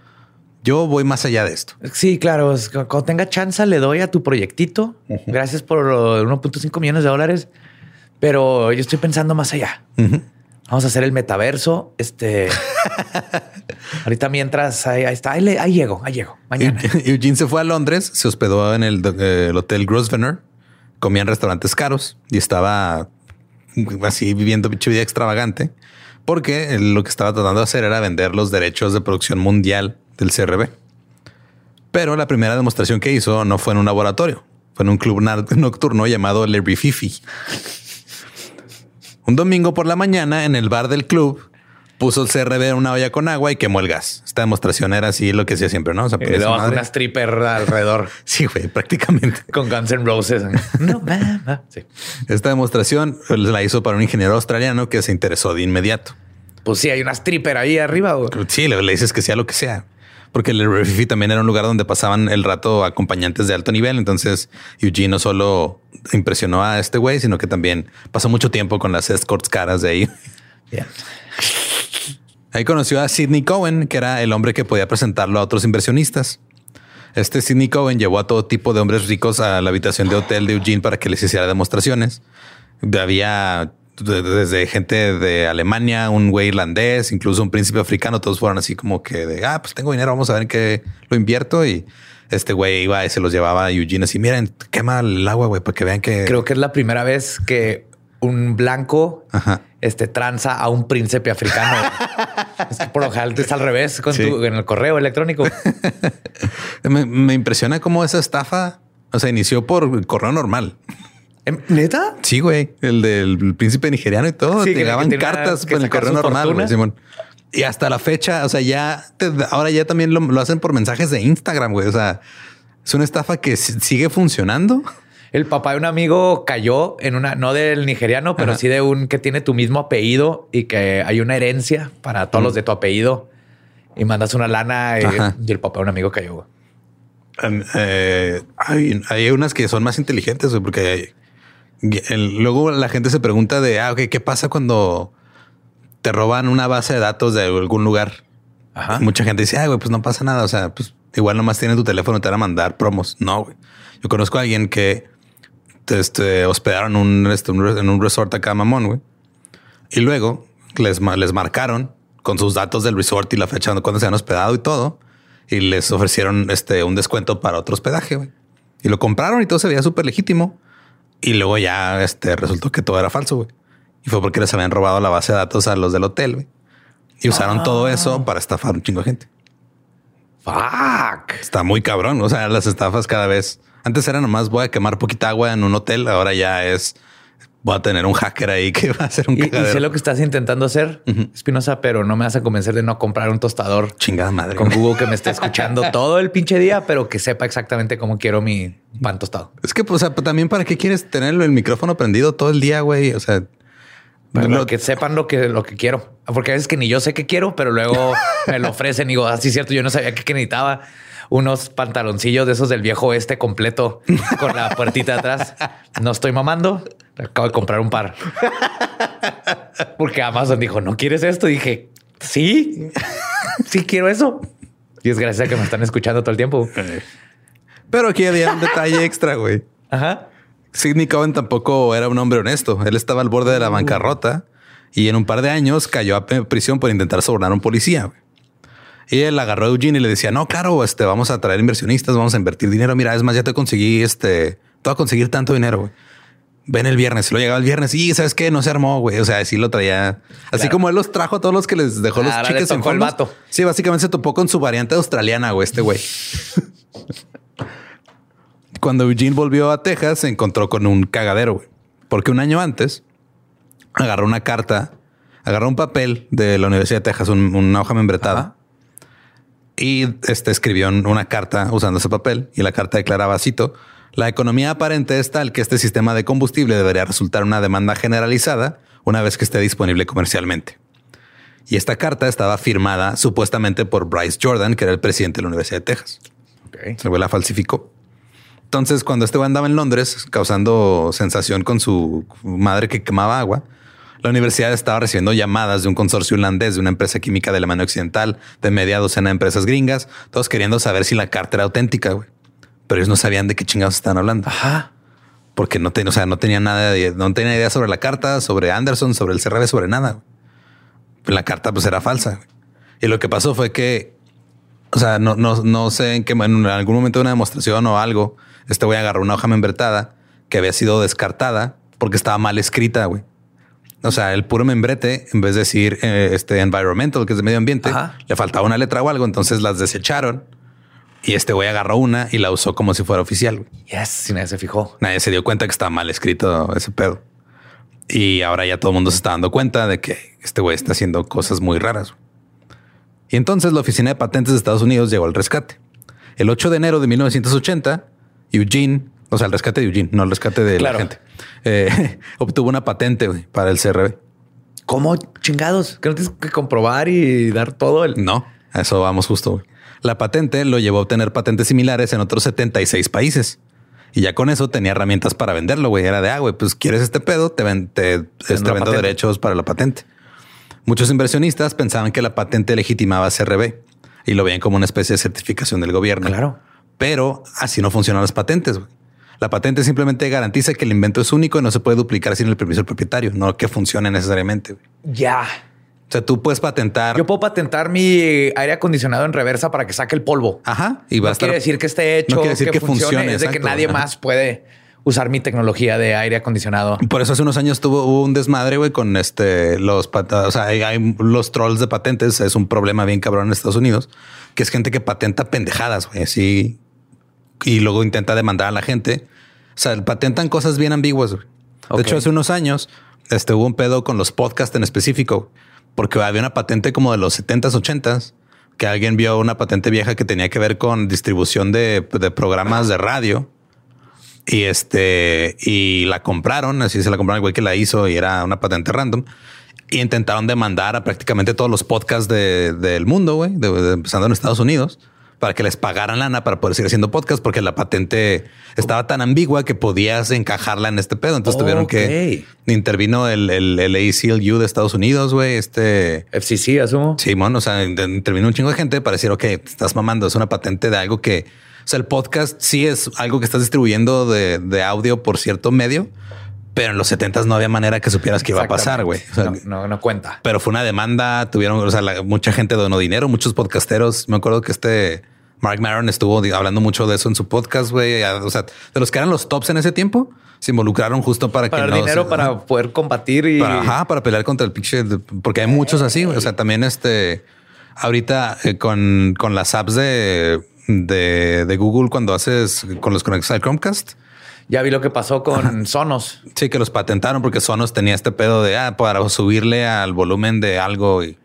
yo voy más allá de esto. Sí, claro. Cuando tenga chance, le doy a tu proyectito. Gracias por los 1.5 millones de dólares. Pero yo estoy pensando más allá. Vamos a hacer el metaverso. Este. Ahorita mientras ahí, ahí está, ahí, le- ahí llego, ahí llego. Mañana. Eugene se fue a Londres, se hospedó en el, eh, el hotel Grosvenor, comía en restaurantes caros y estaba así viviendo pinche vida extravagante porque lo que estaba tratando de hacer era vender los derechos de producción mundial del CRB. Pero la primera demostración que hizo no fue en un laboratorio, fue en un club nocturno llamado Larry Fifi. Un domingo por la mañana en el bar del club puso el CRB en una olla con agua y quemó el gas. Esta demostración era así lo que hacía siempre, ¿no? O sea, madre- una stripper alrededor Sí, güey, prácticamente. con Guns N' Roses. No, va. Sí. Esta demostración la hizo para un ingeniero australiano que se interesó de inmediato. Pues sí, hay una stripper ahí arriba. güey. Sí, le, le dices que sea lo que sea. Porque el Refifi también era un lugar donde pasaban el rato acompañantes de alto nivel. Entonces Eugene no solo impresionó a este güey, sino que también pasó mucho tiempo con las escorts caras de ahí. Bien. Ahí conoció a Sidney Cohen, que era el hombre que podía presentarlo a otros inversionistas. Este Sidney Cohen llevó a todo tipo de hombres ricos a la habitación de hotel de Eugene para que les hiciera demostraciones. Había desde gente de Alemania, un güey irlandés, incluso un príncipe africano. Todos fueron así como que de, ah, pues tengo dinero, vamos a ver en qué lo invierto. Y este güey iba y se los llevaba a Eugene así, miren, quema el agua, güey, para que vean que... Creo que es la primera vez que un blanco Ajá. este, tranza a un príncipe africano. es que por lo general es al revés con Sí. tu, en el correo electrónico. Me, me impresiona cómo esa estafa, o sea, inició por correo normal. ¿Em, ¿Neta? Sí, güey. El del príncipe nigeriano y todo. Sí, te llegaban cartas por el correo normal, güey, Simón. Y hasta la fecha, o sea, ya te- ahora ya también lo, lo hacen por mensajes de Instagram, güey. O sea, es una estafa que si- sigue funcionando. El papá de un amigo cayó en una, no del nigeriano, pero Ajá. sí de un que tiene tu mismo apellido y que hay una herencia para todos los de tu apellido y mandas una lana y, el papá de un amigo cayó. eh, hay, hay unas que son más inteligentes, güey, porque el- luego la gente se pregunta de, ah, ¿qué pasa cuando te roban una base de datos de algún lugar? Ajá. Mucha gente dice, ay, güey, pues no pasa nada. O sea, pues igual nomás tienes tu teléfono y te van a mandar promos. No, güey. Yo conozco a alguien que te, este, hospedaron un, este, un en un resort acá, mamón, güey. Y luego les, les marcaron con sus datos del resort y la fecha cuando se han hospedado y todo. Y les ofrecieron este, un descuento para otro hospedaje, güey. Y lo compraron y todo se veía súper legítimo. Y luego ya este, resultó que todo era falso, güey. Y fue porque les habían robado la base de datos a los del hotel, güey. Y usaron todo eso para estafar un chingo de gente. Fuck. Está muy cabrón. O sea, las estafas cada vez. Antes era nomás voy a quemar poquita agua en un hotel. Ahora ya es voy a tener un hacker ahí que va a hacer un Y, y sé lo que estás intentando hacer, Espinosa, pero no me vas a convencer de no comprar un tostador Chingada madre. con. Google que me esté escuchando todo el pinche día, pero que sepa exactamente cómo quiero mi pan tostado. Es que, pues, o sea, también para qué quieres tener el micrófono prendido todo el día, güey. O sea, Para lo- que sepan lo que, lo que quiero. Porque a veces que ni yo sé qué quiero, pero luego me lo ofrecen y digo, así es cierto, yo no sabía que, necesitaba unos pantaloncillos de esos del viejo oeste completo con la puertita atrás. No estoy mamando. Acabo de comprar un par. Porque Amazon dijo, ¿no quieres esto? Y dije, sí, sí quiero eso. Y es gracias a que me están escuchando todo el tiempo. pero aquí había un detalle extra, güey. Ajá. Sidney Cohen tampoco era un hombre honesto. Él estaba al borde de la bancarrota y en un par de años cayó a prisión por intentar sobornar a un policía. güey. Y él agarró a Eugene y le decía, no, claro, este, vamos a traer inversionistas, vamos a invertir dinero. Mira, es más, ya te conseguí este, te voy a conseguir tanto dinero. güey. Ven el viernes, lo llegaba el viernes y sabes qué, no se armó, güey. O sea, sí lo traía. Así Claro. como él los trajo a todos los que les dejó los Ahora le chiques enfermos. vato. Sí, básicamente se topó con su variante australiana, güey, este güey. Cuando Eugene volvió a Texas, se encontró con un cagadero, güey. Porque un año antes agarró una carta, agarró un papel de la Universidad de Texas, un- una hoja membretada. Ajá. Y este escribió en una carta usando ese papel y la carta declaraba, cito, la economía aparente es tal que este sistema de combustible debería resultar una demanda generalizada una vez que esté disponible comercialmente. Y esta carta estaba firmada supuestamente por Bryce Jordan, que era el presidente de la Universidad de Texas. Se güey la falsificó. Entonces, cuando este andaba en Londres causando sensación con su madre que quemaba agua, la universidad estaba recibiendo llamadas de un consorcio holandés de una empresa química de Alemania Occidental, de media docena de empresas gringas, todos queriendo saber si la carta era auténtica, güey. Pero ellos no sabían de qué chingados estaban hablando. Ajá. Porque no, ten- o sea, no tenía nada de, no tenía idea sobre la carta, sobre Anderson, sobre el CRB, sobre nada. La carta pues era falsa. Y lo que pasó fue que, o sea, no, no, no sé en qué, en algún momento de una demostración o algo, este güey agarró una hoja membretada que había sido descartada porque estaba mal escrita, güey. O sea, el puro membrete, en vez de decir eh, este environmental, que es de medio ambiente, Ajá. le faltaba una letra o algo, entonces las desecharon y este güey agarró una y la usó como si fuera oficial. Yes, si nadie se fijó. Nadie se dio cuenta que estaba mal escrito ese pedo. Y ahora ya todo el mundo se está dando cuenta de que este güey está haciendo cosas muy raras. Y entonces la Oficina de Patentes de Estados Unidos llegó al rescate. El 8 de enero de 1980, Eugene, o sea, el rescate de Eugene, no el rescate de Claro. la gente, eh, obtuvo una patente para el CRB. ¿Cómo chingados? Que no tienes que comprobar y dar todo el. No, a eso vamos justo. La patente lo llevó a obtener patentes similares en otros 76 países. Y ya con eso tenía herramientas para venderlo, güey. Era de, ah, güey, pues quieres este pedo, te, ven- te, la vendo patente. derechos para la patente. Muchos inversionistas pensaban que la patente legitimaba CRB y lo veían como una especie de certificación del gobierno. Claro. Pero así no funcionan las patentes. güey. La patente simplemente garantiza que el invento es único y no se puede duplicar sin el permiso del propietario, no que funcione necesariamente. Ya. O sea, tú puedes patentar. Yo puedo patentar mi aire acondicionado en reversa para que saque el polvo. Ajá. Y va a no estar. quiere decir que esté hecho, no quiere decir que funcione, funcione, es de que nadie Ajá. más puede usar mi tecnología de aire acondicionado. Por eso hace unos años tuvo hubo un desmadre, güey, con este los pata- o sea, hay, hay los trolls de patentes. Es un problema bien cabrón en Estados Unidos, que es gente que patenta pendejadas, güey, así y luego intenta demandar a la gente. O sea, patentan cosas bien ambiguas. güey. De hecho, hace unos años este, hubo un pedo con los podcasts en específico, porque había una patente como de los 70s, 80s, que alguien vio una patente vieja que tenía que ver con distribución de, de programas de radio. Y este, y la compraron, así se la compraron güey que la hizo y era una patente random. Y intentaron demandar a prácticamente todos los podcasts de- del mundo, güey, de- empezando en Estados Unidos, para que les pagaran lana para poder seguir haciendo podcast, porque la patente estaba tan ambigua que podías encajarla en este pedo. Entonces tuvieron que intervino el, el, el ACLU de Estados Unidos, güey. Este FCC, asumo. Simón, o sea, in- intervino un chingo de gente para decir, ok, te estás mamando, es una patente de algo que, o sea, el podcast sí es algo que estás distribuyendo de, de audio por cierto medio, pero en los 70 no había manera que supieras que iba a pasar, güey. O sea, no, no, no cuenta. pero fue una demanda, tuvieron, o sea, la- mucha gente donó dinero, muchos podcasteros. Me acuerdo que este Mark Maron estuvo hablando mucho de eso en su podcast, güey. O sea, de los que eran los tops en ese tiempo, se involucraron justo para, Para que el no dinero, para poder combatir y para, ajá, para pelear contra el pinche, porque hay muchos así. O sea, también este, ahorita eh, con, con las apps de, de, de Google, cuando haces con los conectos al Chromecast, ya vi lo que pasó con Sonos. sí que los patentaron porque Sonos tenía este pedo de ah, para subirle al volumen de algo y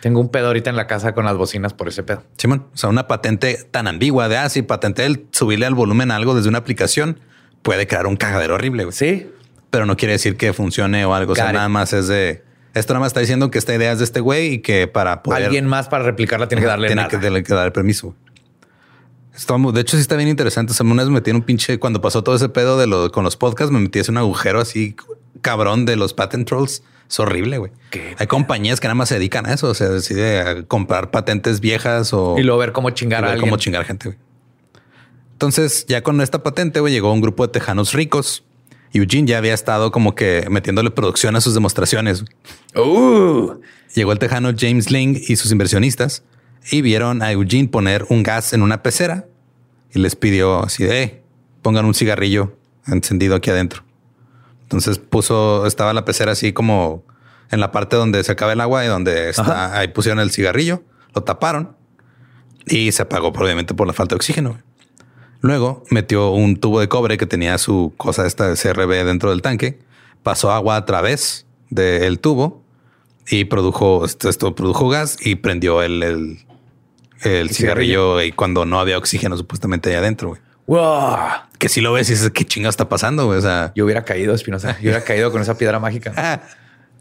Tengo un pedo ahorita en la casa con las bocinas por ese pedo. Simón, o sea, una patente tan ambigua de ah, sí, patenté el subirle al volumen a algo desde una aplicación puede crear un cagadero horrible, güey. Sí. pero no quiere decir que funcione o algo. O sea, it. nada más es de esto, nada más está diciendo que esta idea es de este güey y que para poder Alguien más para replicarla tiene que darle tiene nada. que, darle- que dar el permiso. Está muy- de hecho, sí está bien interesante. O sea, una vez me metí en un pinche cuando pasó todo ese pedo de lo con los podcasts, me metí en un agujero así cabrón de los patent trolls. Es horrible, güey. Hay compañías que nada más se dedican a eso. O sea, decide a comprar patentes viejas o Y luego ver cómo chingar a alguien. cómo chingar gente. güey. Entonces, ya con esta patente, güey, llegó un grupo de tejanos ricos. Eugene ya había estado como que metiéndole producción a sus demostraciones. Uh, Llegó el tejano James Ling y sus inversionistas y vieron a Eugene poner un gas en una pecera y les pidió así de "Eh, pongan un cigarrillo encendido aquí adentro. Entonces puso, estaba la pecera así como en la parte donde se acaba el agua y donde está, ahí pusieron el cigarrillo, lo taparon y se apagó obviamente por la falta de oxígeno. Luego metió un tubo de cobre que tenía su cosa esta de CRB dentro del tanque, pasó agua a través del tubo y produjo esto, esto produjo gas y prendió el, el, el cigarrillo y cuando no había oxígeno supuestamente ahí adentro. güey. wow. Que si lo ves y dices qué chinga está pasando. güey? O sea, Yo hubiera caído, Espinosa. Yo hubiera caído con esa piedra mágica. ah,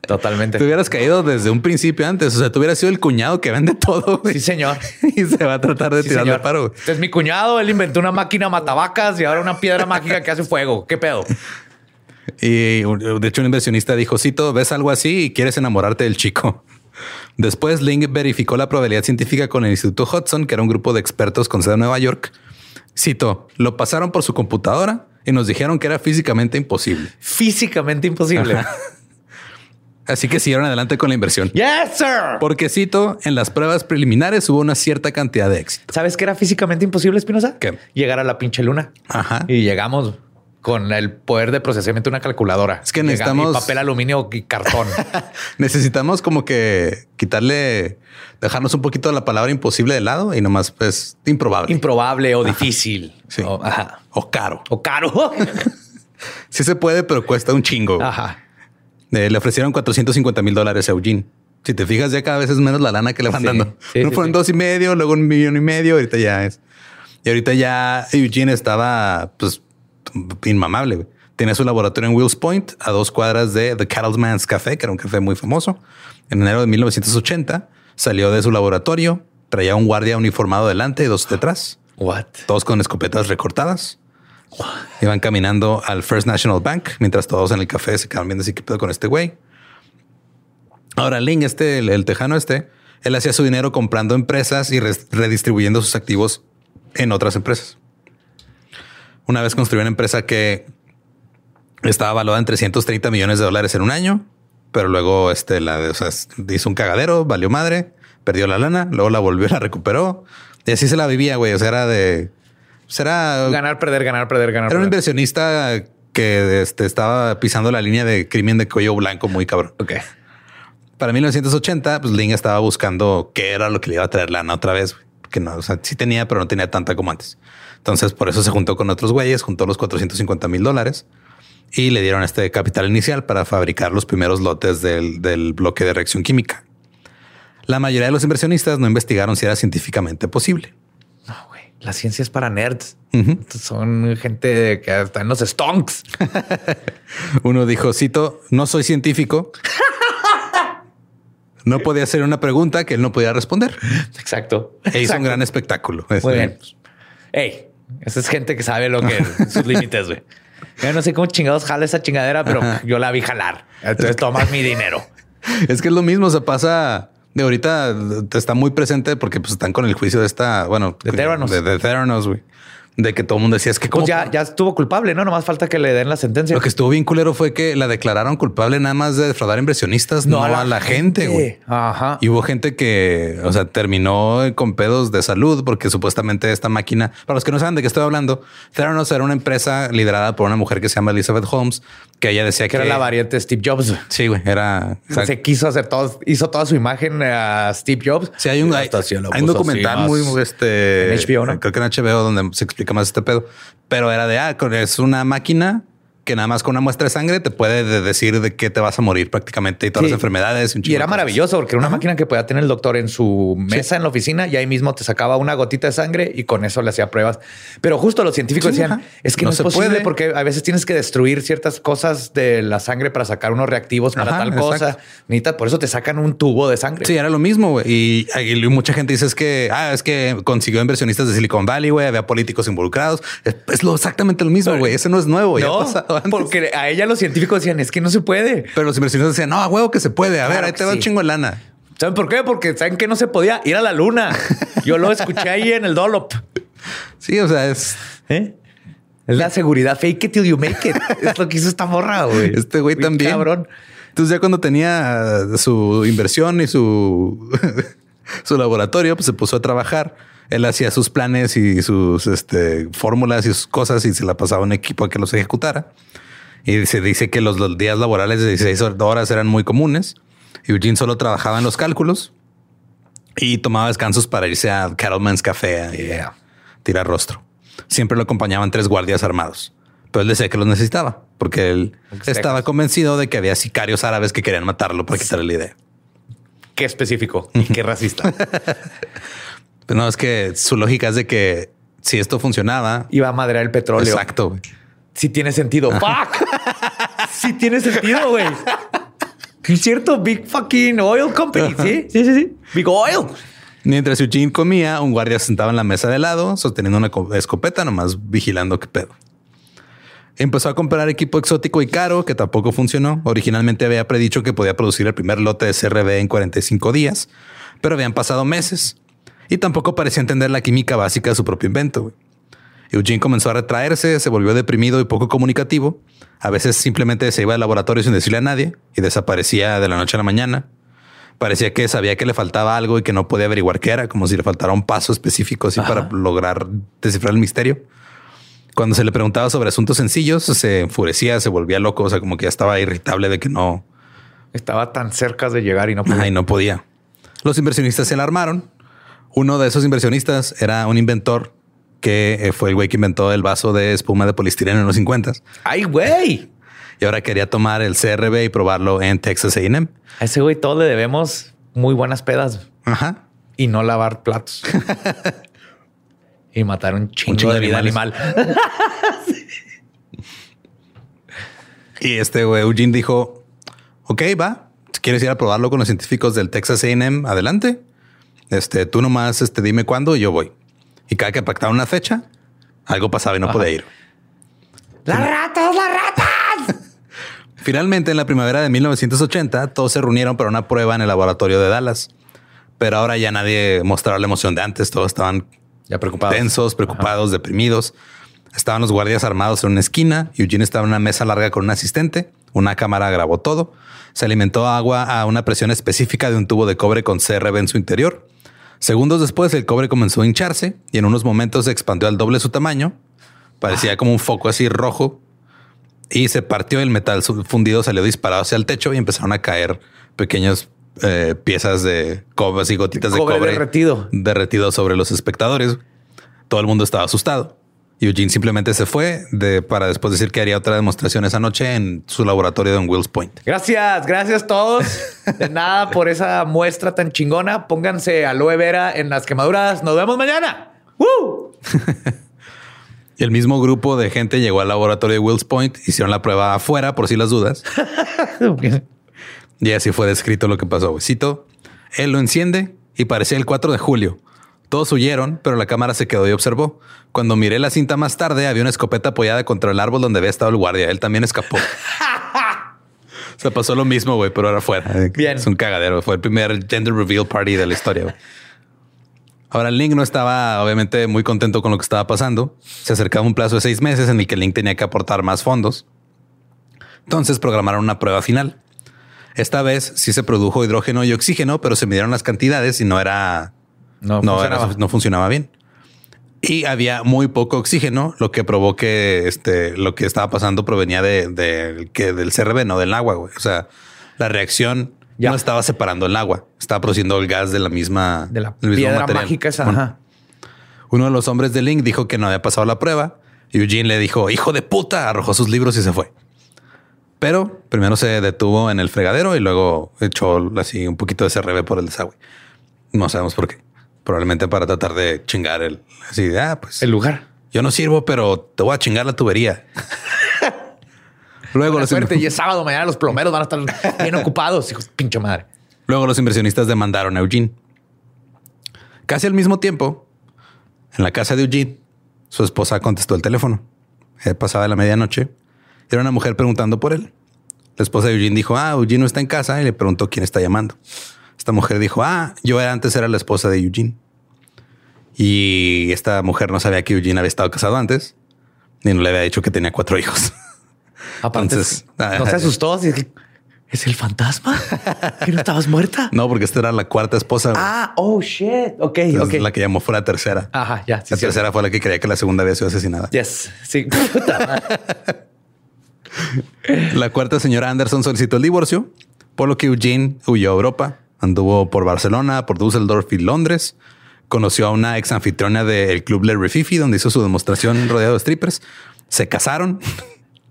Totalmente. te hubieras caído desde un principio antes. O sea, tú hubieras sido el cuñado que vende todo güey. Sí, señor. y se va a tratar de Sí, tirarle señor. paro. güey. Este es mi cuñado. Él inventó una máquina matavacas y ahora una piedra mágica que hace fuego. ¿Qué pedo? Y de hecho, un inversionista dijo: Cito, ves algo así y quieres enamorarte del chico. Después, Ling verificó la probabilidad científica con el Instituto Hudson, que era un grupo de expertos con sede en Nueva York. Cito, lo pasaron por su computadora y nos dijeron que era físicamente imposible. Físicamente imposible. Así que siguieron adelante con la inversión. Yes, sir. Porque cito, en las pruebas preliminares hubo una cierta cantidad de éxito. ¿Sabes qué era físicamente imposible, Espinosa? ¿Qué? Llegar a la pinche luna. Ajá. Y llegamos con el poder de procesamiento de una calculadora. Es que necesitamos- y papel aluminio y cartón. Necesitamos como que quitarle, dejarnos un poquito de la palabra imposible de lado y nomás pues improbable Improbable o difícil. Sí. O, ajá. o caro. O caro. Sí se puede, pero cuesta un chingo. ajá. Eh, le ofrecieron 450 mil dólares a Eugene. Si te fijas, ya cada vez es menos la lana que le van Sí, dando. sí, no sí, fueron dos y medio, luego un millón y medio. Ahorita ya es. Y ahorita ya Eugene estaba pues inmamable. Tenía su laboratorio en Wills Point, a dos cuadras de The Cattleman's Café, que era un café muy famoso. En enero de 1980 salió de su laboratorio, traía un guardia uniformado delante y dos detrás, What? todos con escopetas recortadas. Iban caminando al First National Bank mientras todos en el café se quedaban viendo así qué pedo con este güey. Ahora, Ling, este, el, el tejano este, él hacía su dinero comprando empresas y redistribuyendo sus activos en otras empresas. Una vez construyó una empresa que estaba valuada en 330 millones de dólares en un año, pero luego este, la, o sea, hizo un cagadero, valió madre, perdió la lana, luego la volvió, la recuperó y así se la vivía, güey. O sea, era de... Será Ganar, perder, ganar, perder, ganar. era un perder. inversionista que este, estaba pisando la línea de crimen de cuello blanco muy cabrón. Ok. Para 1980, pues Ling estaba buscando qué era lo que le iba a traer lana otra vez. güey. porque no, o sea, sí tenía, pero no tenía tanta como antes. Entonces, por eso se juntó con otros güeyes, juntó los 450 mil dólares y le dieron este capital inicial para fabricar los primeros lotes del, del bloque de reacción química. La mayoría de los inversionistas no investigaron si era científicamente posible. No, güey. La ciencia es para nerds. Son gente que está en los stonks. Uno dijo, cito, no soy científico. No podía hacer una pregunta que él no podía responder. Exacto. E hizo un gran espectáculo. Muy Este, bien. Ey, esa es gente que sabe lo que sus límites, güey. Yo no sé cómo chingados jala esa chingadera, pero yo la vi jalar. Entonces tomas mi dinero. Es que es lo mismo, se pasa de ahorita está muy presente porque pues están con el juicio de esta, bueno, De Theranos. de, de Theranos, güey. De que todo el mundo decía es que como Pues ya, ya estuvo culpable, ¿no? Nomás falta que le den la sentencia. lo que estuvo bien culero fue que la declararon culpable nada más de defraudar inversionistas, no, a la, gente, güey. Ajá. Y hubo gente que, o sea, terminó con pedos de salud porque supuestamente esta máquina, para los que no saben de qué estoy hablando, Theranos era una empresa liderada por una mujer que se llama Elizabeth Holmes, que ella decía que que era la variante de Steve Jobs. Sí, güey, era. O sea, se quiso hacer todo, hizo toda su imagen a Steve Jobs. Sí, hay un, hay, hay un documental muy, este En HBO, ¿no? Creo que en HBO donde se explica más este pedo. Pero era de ah, es una máquina que nada más con una muestra de sangre te puede de- decir de qué te vas a morir prácticamente y todas Sí. las enfermedades. un Y era maravilloso porque era una máquina que podía tener el doctor en su mesa en la oficina y ahí mismo te sacaba una gotita de sangre y con eso le hacía pruebas. Pero justo los científicos Sí, decían ajá. es que no, No es se posible puede. porque a veces tienes que destruir ciertas cosas de la sangre para sacar unos reactivos para Ajá, tal cosa. exacto. Necesitas, por eso te sacan un tubo de sangre. Sí, era lo mismo, güey. Y, y mucha gente dice es que, ah, es que consiguió inversionistas de Silicon Valley, güey, había políticos involucrados. Es, es lo exactamente lo mismo, güey. Ese no es nuevo, ya pasado antes. porque a ella los científicos decían es que no se puede. Pero los inversionistas decían, no, a huevo que se puede. A ver, ahí te va un chingo de lana. ¿Saben por qué? Porque saben que no se podía ir a la luna. Yo lo escuché ahí en el Dolop. Sí, o sea, es ¿Eh? Es la seguridad. Fake it till you make it. es lo que hizo esta morra, güey. Este güey también. Cabrón. Entonces ya cuando tenía su inversión y su, su laboratorio, pues se puso a trabajar. Él hacía sus planes y sus este, fórmulas y sus cosas y se la pasaba a un equipo a que los ejecutara. Y se dice que los, los días laborales de 16 horas eran muy comunes. Eugene solo trabajaba en los cálculos y tomaba descansos para irse a Cattleman's Café a Yeah. tirar rostro. Siempre lo acompañaban tres guardias armados. Pero él decía que los necesitaba porque él Extras. estaba convencido de que había sicarios árabes que querían matarlo para quitarle la idea. Qué específico y qué racista. No es que su lógica es de que si esto funcionaba, Iba a madrear el petróleo. exacto. güey. Sí tiene sentido. Fuck. sí tiene sentido, güey. Es cierto, Big fucking oil company. Sí, sí, sí, sí. Big oil. Mientras Eugene comía, un guardia se sentaba en la mesa de lado, sosteniendo una co- escopeta, nomás vigilando qué pedo. Empezó a comprar equipo exótico y caro, que tampoco funcionó. Originalmente había predicho que podía producir el primer lote de CRB en 45 días, pero habían pasado meses y tampoco parecía entender la química básica de su propio invento. güey. Eugene comenzó a retraerse, se volvió deprimido y poco comunicativo. A veces simplemente se iba al laboratorio sin decirle a nadie y desaparecía de la noche a la mañana. Parecía que sabía que le faltaba algo y que no podía averiguar qué era, como si le faltara un paso específico así para lograr descifrar el misterio. Cuando se le preguntaba sobre asuntos sencillos, se enfurecía, se volvía loco, o sea, como que ya estaba irritable de que no, Estaba tan cerca de llegar y no pudo. Ay, no podía. Los inversionistas se alarmaron. Uno de esos inversionistas era un inventor que eh, fue el güey que inventó el vaso de espuma de polistireno en los 50 Ay, güey. y ahora quería tomar el CRB y probarlo en Texas A&M. A ese güey todo le debemos muy buenas pedas Ajá. y no lavar platos. y matar un chingo, chingo de de vida animal. Y este güey Eugene dijo, ok, va. Si quieres ir a probarlo con los científicos del Texas A&M, adelante. Este, tú nomás este, dime cuándo y yo voy. Y cada que pactaba una fecha, algo pasaba y no podía ir. ¡Las ratas, las ratas! Finalmente, en la primavera de 1980, todos se reunieron para una prueba en el laboratorio de Dallas. Pero ahora ya nadie mostraba la emoción de antes. Todos estaban Ya preocupados. tensos, preocupados, deprimidos. Estaban los guardias armados en una esquina. Eugene estaba en una mesa larga con un asistente. Una cámara grabó todo. Se alimentó agua a una presión específica de un tubo de cobre con CRB en su interior. Segundos después, el cobre comenzó a hincharse y en unos momentos se expandió al doble su tamaño. Parecía como un foco así rojo y se partió el metal fundido, salió disparado hacia el techo y empezaron a caer pequeños eh, piezas de cobre, así gotitas de Cobre cobre derretido. derretido sobre los espectadores. Todo el mundo estaba asustado. Eugene simplemente se fue de, para después decir que haría otra demostración esa noche en su laboratorio en Wills Point. Gracias, gracias todos. De nada por esa muestra tan chingona. Pónganse aloe vera en las quemaduras. Nos vemos mañana. ¡Woo! Y el mismo grupo de gente llegó al laboratorio de Wills Point, hicieron la prueba afuera por si las dudas. Y así fue descrito lo que pasó. Cito, él lo enciende y parecía el 4 de julio. Todos huyeron, pero la cámara se quedó y observó. Cuando miré la cinta más tarde, había una escopeta apoyada contra el árbol donde había estado el guardia. Él también escapó. o sea, pasó lo mismo, güey, pero ahora afuera. Bien. Es un cagadero. Fue el primer gender reveal party de la historia. güey. Ahora, Link no estaba obviamente muy contento con lo que estaba pasando. Se acercaba un plazo de seis meses en el que Link tenía que aportar más fondos. Entonces programaron una prueba final. Esta vez sí se produjo hidrógeno y oxígeno, pero se midieron las cantidades y no era No, no, funcionaba. era- no funcionaba bien. Y había muy poco oxígeno, lo que probó que este, lo que estaba pasando provenía de, de- que del CRB, no del agua. güey. O sea, la reacción Ya. no estaba separando el agua, estaba produciendo el gas de la misma, de la del piedra material. mágica esa. Bueno, Ajá. Uno de los hombres de Link dijo que no había pasado la prueba. y Eugene le dijo, hijo de puta, arrojó sus libros y se fue. Pero primero se detuvo en el fregadero y luego echó así un poquito de CRB por el desagüe. No sabemos por qué. Probablemente para tratar de chingar el así de ah, pues El lugar. yo no sirvo, pero te voy a chingar la tubería. luego, Buena los, suerte. Y es sábado, mañana los plomeros van a estar bien ocupados, hijos pinche madre. luego los inversionistas demandaron a Eugene. Casi al mismo tiempo, en la casa de Eugene, su esposa contestó el teléfono. Eh, pasaba la medianoche. Era una mujer preguntando por él. La esposa de Eugene dijo, ah, Eugene no está en casa y le preguntó quién está llamando. Esta mujer dijo, ah, yo era antes era la esposa de Eugene. Y esta mujer no sabía que Eugene había estado casado antes ni no le había dicho que tenía cuatro hijos. Aparte, Entonces, no se asustó. ¿Es el fantasma? ¿Que no estabas muerta? No, porque esta era la cuarta esposa. Ah, oh shit. Ok, Entonces, ok. La que llamó fue la tercera. Ajá, ya. Sí, la sí. tercera fue la que creía que la segunda había sido asesinada. Yes. Sí. La cuarta señora Anderson solicitó el divorcio, por lo que Eugene huyó a Europa. Anduvo por Barcelona, por Düsseldorf y Londres. Conoció a una ex anfitriona del club Le Refifi, donde hizo su demostración rodeado de strippers. Se casaron,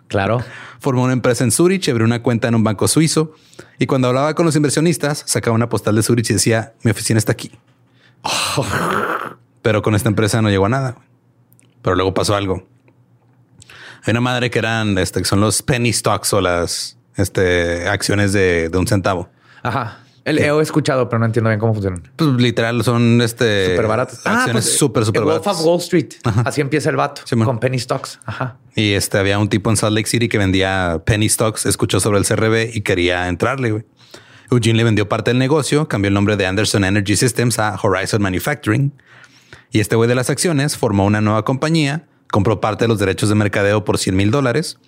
Claro. formó una empresa en Zurich, abrió una cuenta en un banco suizo. Y cuando hablaba con los inversionistas, sacaba una postal de Zurich y decía, mi oficina está aquí. Pero con esta empresa no llegó a nada. Pero luego pasó algo. Hay una madre que eran, este, que son los penny stocks o las este, acciones de, de un centavo. Ajá. El, he escuchado, pero no entiendo bien cómo funcionan. Pues literal son este Súper baratos. Ah, acciones pues, súper, súper el Wolf baratas. of Wall Street. Así empieza el vato. Sí, con penny stocks. Ajá. Y este había un tipo en Salt Lake City que vendía penny stocks, escuchó sobre el CRB y quería entrarle. güey. Eugene le vendió parte del negocio, cambió el nombre de Anderson Energy Systems a Horizon Manufacturing. Y este güey de las acciones formó una nueva compañía, compró parte de los derechos de mercadeo por 100 mil dólares.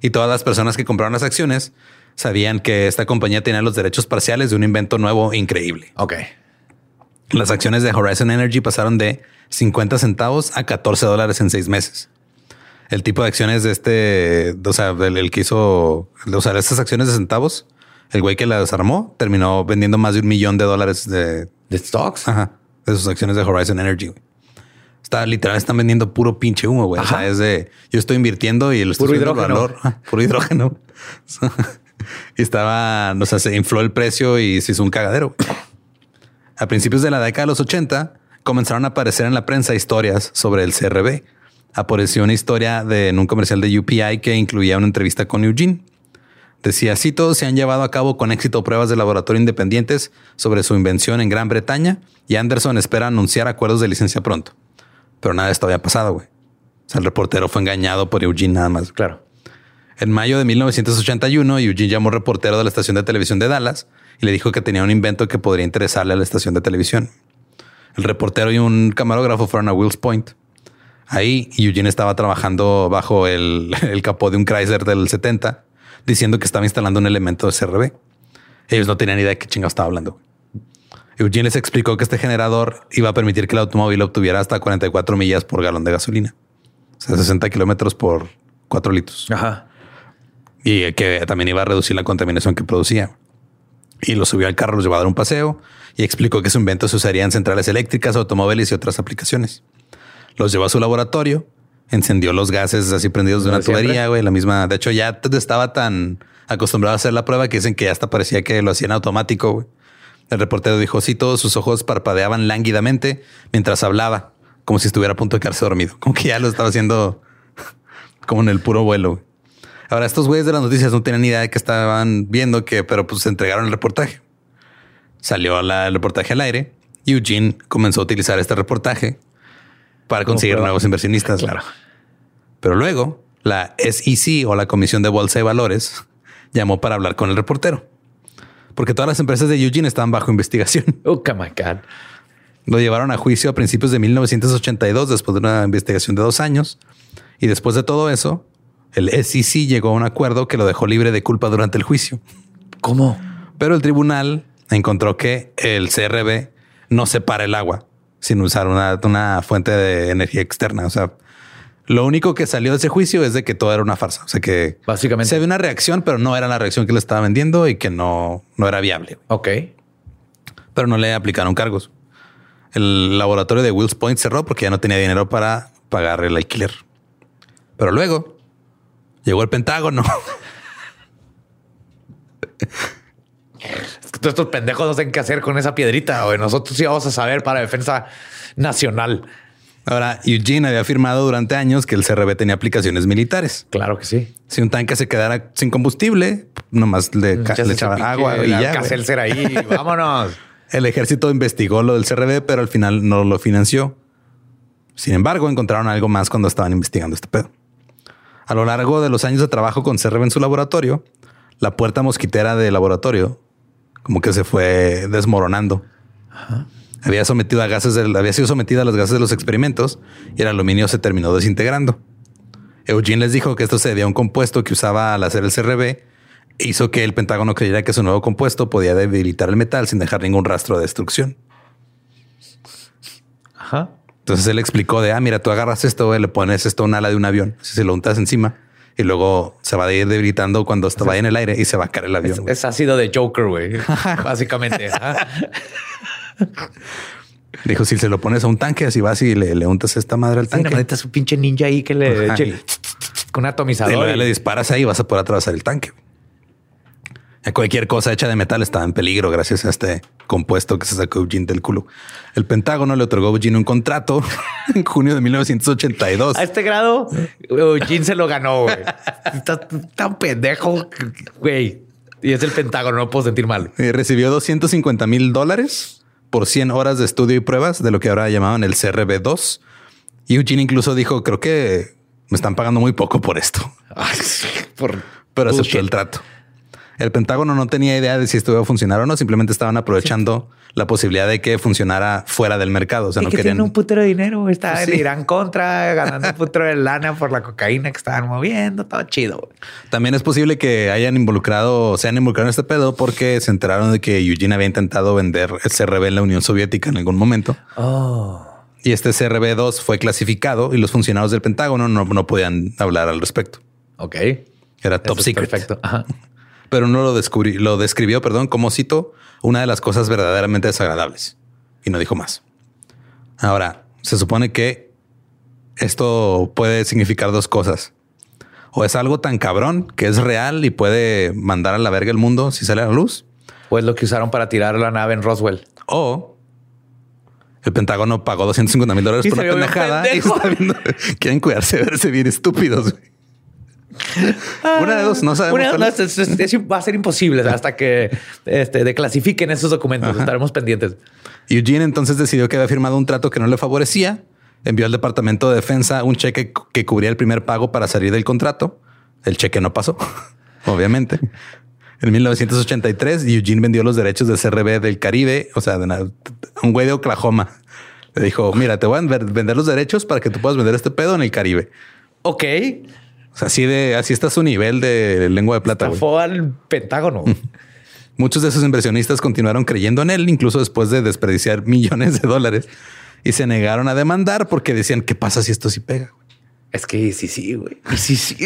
Y todas las personas que compraron las acciones sabían que esta compañía tenía los derechos parciales de un invento nuevo increíble. Ok. Las acciones de Horizon Energy pasaron de 50 centavos a 14 dólares en seis meses. El tipo de acciones de este, o sea, el, el que hizo, o sea, estas acciones de centavos, el güey que las armó terminó vendiendo más de un millón de dólares de, ¿De stocks? ajá, de sus acciones de Horizon Energy. güey. Está literal, están vendiendo puro pinche humo, güey. O sea, es de yo estoy invirtiendo y el estoy Puro hidrógeno. valor, ah, puro hidrógeno. y estaba, o sea, se infló el precio y se hizo un cagadero. A principios de la década de los 80 comenzaron a aparecer en la prensa historias sobre el CRB. Apareció una historia en un comercial de UPI que incluía una entrevista con Eugene. Decía, todos se han llevado a cabo con éxito pruebas de laboratorio independientes sobre su invención en Gran Bretaña y Anderson espera anunciar acuerdos de licencia pronto. Pero nada de esto había pasado, güey. O sea, el reportero fue engañado por Eugene nada más. Claro. En mayo de 1981, Eugene llamó reportero de la estación de televisión de Dallas y le dijo que tenía un invento que podría interesarle a la estación de televisión. El reportero y un camarógrafo fueron a Wills Point. Ahí Eugene estaba trabajando bajo el, capó de un Chrysler del 70, diciendo que estaba instalando un elemento de CRB. Ellos no tenían idea de qué chingado estaba hablando. Eugene les explicó que este generador iba a permitir que el automóvil obtuviera hasta 44 millas por galón de gasolina. O sea, 60 kilómetros por 4 litros Ajá. Y que también iba a reducir la contaminación que producía. y los subió al carro, los llevó a dar un paseo y explicó que su invento se usaría en centrales eléctricas, automóviles y otras aplicaciones. Los llevó a su laboratorio, encendió los gases así prendidos de una siempre. tubería, güey, la misma. De hecho, ya estaba tan acostumbrado a hacer la prueba que dicen que ya hasta parecía que lo hacían automático. güey. El reportero dijo, sí, todos sus ojos parpadeaban lánguidamente mientras hablaba, como si estuviera a punto de quedarse dormido, como que ya lo estaba haciendo como en el puro vuelo. Ahora, estos güeyes de las noticias no tenían ni idea de que estaban viendo que, pero pues entregaron el reportaje. Salió la- el reportaje al aire y Eugene comenzó a utilizar este reportaje para conseguir nuevos inversionistas. Claro. Pero luego la SEC o la Comisión de Bolsa de Valores llamó para hablar con el reportero. Porque todas las empresas de Eugene estaban bajo investigación. Oh, my God. Lo llevaron a juicio a principios de 1982 después de una investigación de dos años. Y después de todo eso, el SEC llegó a un acuerdo que lo dejó libre de culpa durante el juicio. ¿Cómo? Pero el tribunal encontró que el CRB no separa el agua sin usar una, una fuente de energía externa. O sea, lo único que salió de ese juicio es de que todo era una farsa. O sea que Básicamente. se había una reacción, pero no era la reacción que le estaba vendiendo y que no, no era viable. Ok. Pero no le aplicaron cargos. El laboratorio de Wills Point cerró porque ya no tenía dinero para pagar el alquiler. Pero luego llegó el Pentágono. Es que todos estos pendejos no saben qué hacer con esa piedrita. güey. Nosotros sí vamos a saber para defensa nacional. Ahora, Eugene había afirmado durante años que el CRB tenía aplicaciones militares. Claro que sí. Si un tanque se quedara sin combustible, nomás le, le pinche agua y ya. güey. Ahí. Vámonos. El ejército investigó lo del CRB, pero al final no lo financió. Sin embargo, encontraron algo más cuando estaban investigando este pedo. A lo largo de los años de trabajo con CRB en su laboratorio, la puerta mosquitera del laboratorio como que se fue desmoronando. Había sometido a gases del- había sido sometida a los gases de los experimentos y el aluminio se terminó desintegrando. Eugene les dijo que esto se debía a un compuesto que usaba al hacer el CRB e hizo que el Pentágono creyera que su nuevo compuesto podía debilitar el metal sin dejar ningún rastro de destrucción. Ajá. Entonces él explicó de, ah, mira, tú agarras esto, le pones esto a un ala de un avión, si se lo untas encima y luego se va a ir debilitando cuando está vaya en el aire y se va a caer el avión. Es ácido de Joker, güey. Básicamente. Dijo, si se lo pones a un tanque, así vas y le, le untas esta madre al tanque. manita su pinche ninja ahí que le eche y- con un Y atomizador. luego y- le disparas ahí y vas a poder atravesar el tanque. Cualquier cosa hecha de metal estaba en peligro gracias a este compuesto que se sacó Eugene del culo. El Pentágono le otorgó a Eugene un contrato en junio de 1982. A este grado, Eugene se lo ganó, güey. Está tan pendejo, güey. Y es el Pentágono, no puedo sentir mal. Y recibió 250 mil dólares por 100 horas de estudio y pruebas de lo que ahora llamaban el CRB2. Y Eugene incluso dijo, creo que me están pagando muy poco por esto, Ay, por pero aceptó el trato. El Pentágono no tenía idea de si esto iba a funcionar o no, simplemente estaban aprovechando la posibilidad de que funcionara fuera del mercado. O sea, Y no que querían... tiene un putero de dinero. Está en. Irán contra, ganando un putero de lana por la cocaína que estaban moviendo. Todo chido. También es posible que hayan involucrado, se hayan involucrado en este pedo porque se enteraron de que Eugene había intentado vender el CRB en la Unión Soviética en algún momento. Oh. Y este CRB2 fue clasificado y los funcionarios del Pentágono no, no podían hablar al respecto. Ok. Era top Eso es secret. Perfecto. Ajá. Pero no lo descubrí, lo describió, perdón, como cito, una de las cosas verdaderamente desagradables. Y no dijo más. Ahora, se supone que esto puede significar dos cosas. O es algo tan cabrón que es real y puede mandar a la verga el mundo si sale a la luz. Pues lo que usaron para tirar la nave en Roswell. O el Pentágono pagó 250 mil dólares por una pendejada y pendejo. está viendo, quieren cuidarse de verse bien estúpidos. güey. Una de dos, no sabemos. Una- cuál no, es. es- es- es- va a ser imposible hasta que este, declasifiquen esos documentos. Estaremos pendientes. Eugene entonces decidió que había firmado un trato que no le favorecía. Envió al Departamento de Defensa un cheque que cubría el primer pago para salir del contrato. El cheque no pasó, obviamente. En 1983, Eugene vendió los derechos del CRB del Caribe, o sea, de una- un güey de Oklahoma. Le dijo, mira, te voy a vender los derechos para que tú puedas vender este pedo en el Caribe. Ok. O sea, así de así está su nivel de lengua de plata. Estafó al Pentágono. Muchos de esos inversionistas continuaron creyendo en él, incluso después de desperdiciar millones de dólares y se negaron a demandar porque decían qué pasa si esto sí pega. güey?". es que sí, sí, güey. Sí, sí.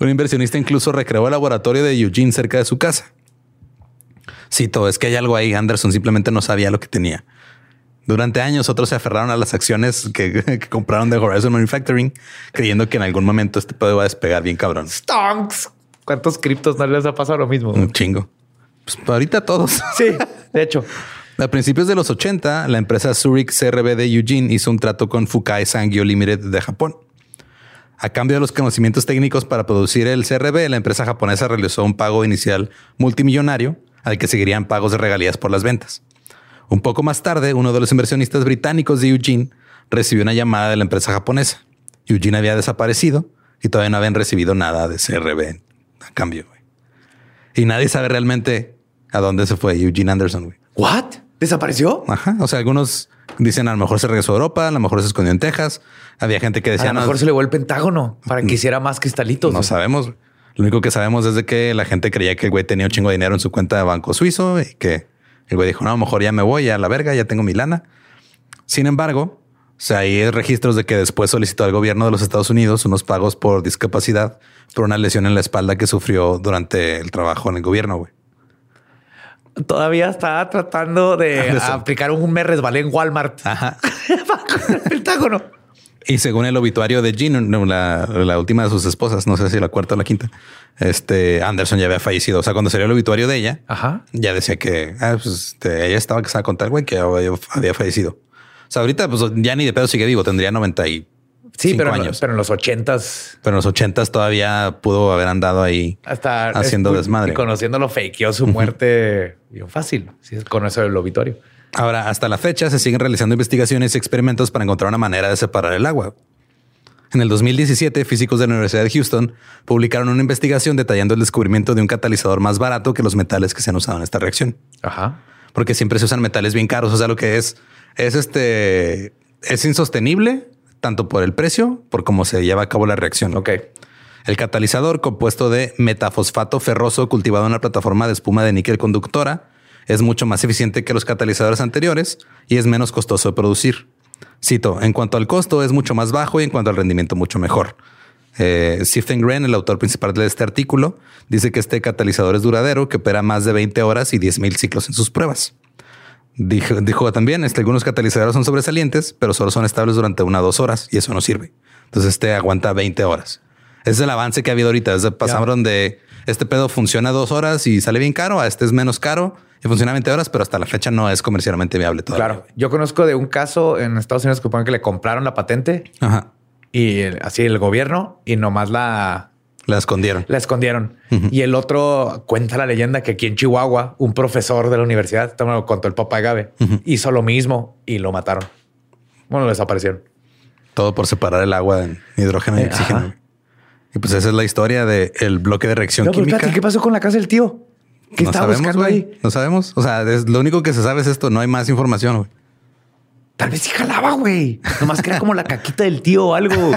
Un inversionista incluso recreó el laboratorio de Eugene cerca de su casa. Cito, es que hay algo ahí. Anderson simplemente no sabía lo que tenía. Durante años, otros se aferraron a las acciones que, que compraron de Horizon Manufacturing, creyendo que en algún momento este pedo iba a despegar bien cabrón. Stonks. ¿Cuántos criptos no les ha pasado lo mismo? Un chingo. Pues ahorita todos. Sí, de hecho. A principios de los 80, la empresa Zurich CRB de Eugene hizo un trato con Fukai Sangyo Limited de Japón. A cambio de los conocimientos técnicos para producir el CRB, la empresa japonesa realizó un pago inicial multimillonario al que seguirían pagos de regalías por las ventas. Un poco más tarde, uno de los inversionistas británicos de Eugene recibió una llamada de la empresa japonesa. Eugene había desaparecido y todavía no habían recibido nada de CRB a cambio. Y nadie sabe realmente a dónde se fue Eugene Anderson. ¿What? ¿Desapareció? Ajá. O sea, algunos dicen a lo mejor se regresó a Europa, a lo mejor se escondió en Texas. Había gente que A decía lo mejor no, se le volvió el pentágono para que hiciera más cristalitos. no sabemos. Lo único que sabemos es de que la gente creía que el güey tenía un chingo de dinero en su cuenta de banco suizo y que el güey dijo, no, a lo mejor ya me voy a la verga, ya tengo mi lana. Sin embargo, o sea, hay registros de que después solicitó al gobierno de los Estados Unidos unos pagos por discapacidad por una lesión en la espalda que sufrió durante el trabajo en el gobierno, güey. Todavía estaba tratando de aplicar un me resbalé en Walmart. Ajá. El pentágono. Y según el obituario de Jean, la, la última de sus esposas, no sé si la cuarta o la quinta, este Anderson ya había fallecido. O sea, cuando salió el obituario de ella, Ajá. ya decía que ah, pues, este, ella estaba casada con tal güey que había, fallecido. O sea, ahorita pues, ya ni de pedo sigue vivo, tendría 90 y Sí, cinco pero, años. pero en los ochentas Pero en los 80 todavía pudo haber andado ahí. hasta Haciendo es- desmadre. Y conociéndolo fakeó su muerte bien fácil. Sí, con eso del obituario. Ahora, hasta la fecha se siguen realizando investigaciones y experimentos para encontrar una manera de separar el agua. En el 2017, físicos de la Universidad de Houston publicaron una investigación detallando el descubrimiento de un catalizador más barato que los metales que se han usado en esta reacción. Ajá. Porque siempre se usan metales bien caros. O sea, lo que es, es este, es insostenible tanto por el precio, por cómo se lleva a cabo la reacción. Ok. El catalizador, compuesto de metafosfato ferroso cultivado en una plataforma de espuma de níquel conductora, es mucho más eficiente que los catalizadores anteriores y es menos costoso de producir. Cito, en cuanto al costo es mucho más bajo y en cuanto al rendimiento mucho mejor. Eh, Siften Gren, el autor principal de este artículo, dice que este catalizador es duradero, que opera más de 20 horas y 10.000 ciclos en sus pruebas. Dijo, dijo también, este, algunos catalizadores son sobresalientes, pero solo son estables durante una o dos horas y eso no sirve. Entonces este aguanta 20 horas. Ese es el avance que ha habido ahorita. Desde pasaron de este pedo funciona dos horas y sale bien caro a este es menos caro y funciona 20 horas, pero hasta la fecha no es comercialmente viable todavía. Claro. Yo conozco de un caso en Estados Unidos que ponen que le compraron la patente Ajá. y el- así el gobierno y nomás la, La escondieron. la escondieron. Y el otro cuenta la leyenda que aquí en Chihuahua, un profesor de la universidad, lo contó el papá de Gabe, hizo lo mismo y lo mataron. Bueno, lo desaparecieron. Todo por separar el agua en hidrógeno y Eh, oxígeno. ajá. Y pues esa es la historia del bloque de reacción No, química. ¿qué pasó con la casa del tío? ¿Qué no estaba sabemos, buscando ahí? No sabemos. O sea, es, lo único que se sabe es esto. No hay más información. güey. Tal vez sí jalaba, güey. Nomás que era como la caquita del tío o algo.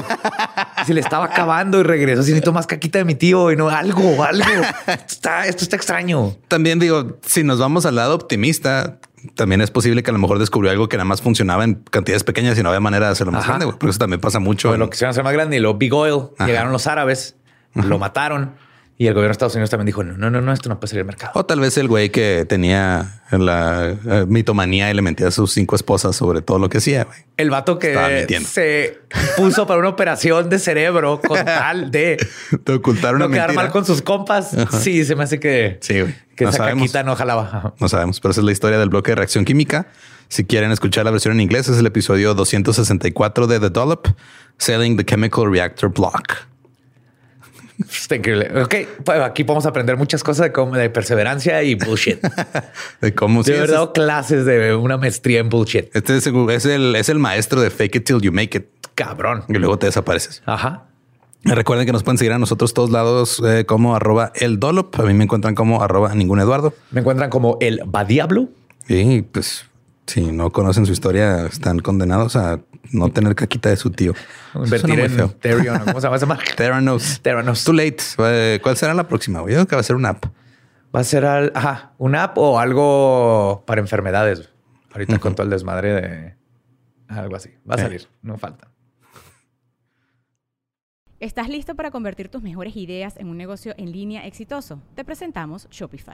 Se le estaba acabando y regresó. Si necesito más caquita de mi tío y no algo, algo. Esto está, esto está extraño. También digo, si nos vamos al lado optimista, también es posible que a lo mejor descubrió algo que nada más funcionaba en cantidades pequeñas y no había manera de hacerlo más Ajá. grande. güey. Porque eso también pasa mucho. Pues en- lo que se hacer más grande y lo Big Oil. Ajá. Llegaron los árabes, lo mataron y el gobierno de Estados Unidos también dijo: no, no, no, no, esto no puede salir al mercado. O tal vez el güey que tenía la eh, mitomanía y le mentía a sus cinco esposas sobre todo lo que hacía. güey. El vato que se puso para una operación de cerebro con tal de Te ocultaron no una quedar mentira. mal con sus compas. Sí, se me hace que, Sí, güey. que No esa sabemos. caquita no jalaba. No sabemos, pero esa es la historia del bloque de reacción química. Si quieren escuchar la versión en inglés, es el episodio 264 de The Dollop, Selling the Chemical Reactor Block. Está increíble. Ok, pues aquí podemos aprender muchas cosas de, cómo- de perseverancia y bullshit. De cómo De verdad, es- clases de una maestría en bullshit. Este es, es el, es el maestro de fake it till you make it. Cabrón. Y luego te desapareces. Ajá. Recuerden que nos pueden seguir a nosotros todos lados eh, como arroba el Dollop. A mí me encuentran como arroba ningún Eduardo. Me encuentran como el Badiablo. Y pues, si no conocen su historia, están condenados a no tener caquita de su tío. Invertir en. Therion. ¿Cómo se llama? Theranos. Theranos. Too late. Eh, ¿Cuál será la próxima? Yo creo que va a ser una app. Va a ser al, ajá, una app o algo para enfermedades. Ahorita con todo el desmadre de algo así. Va a Eh. salir. No falta. ¿Estás listo para convertir tus mejores ideas en un negocio en línea exitoso? Te presentamos Shopify.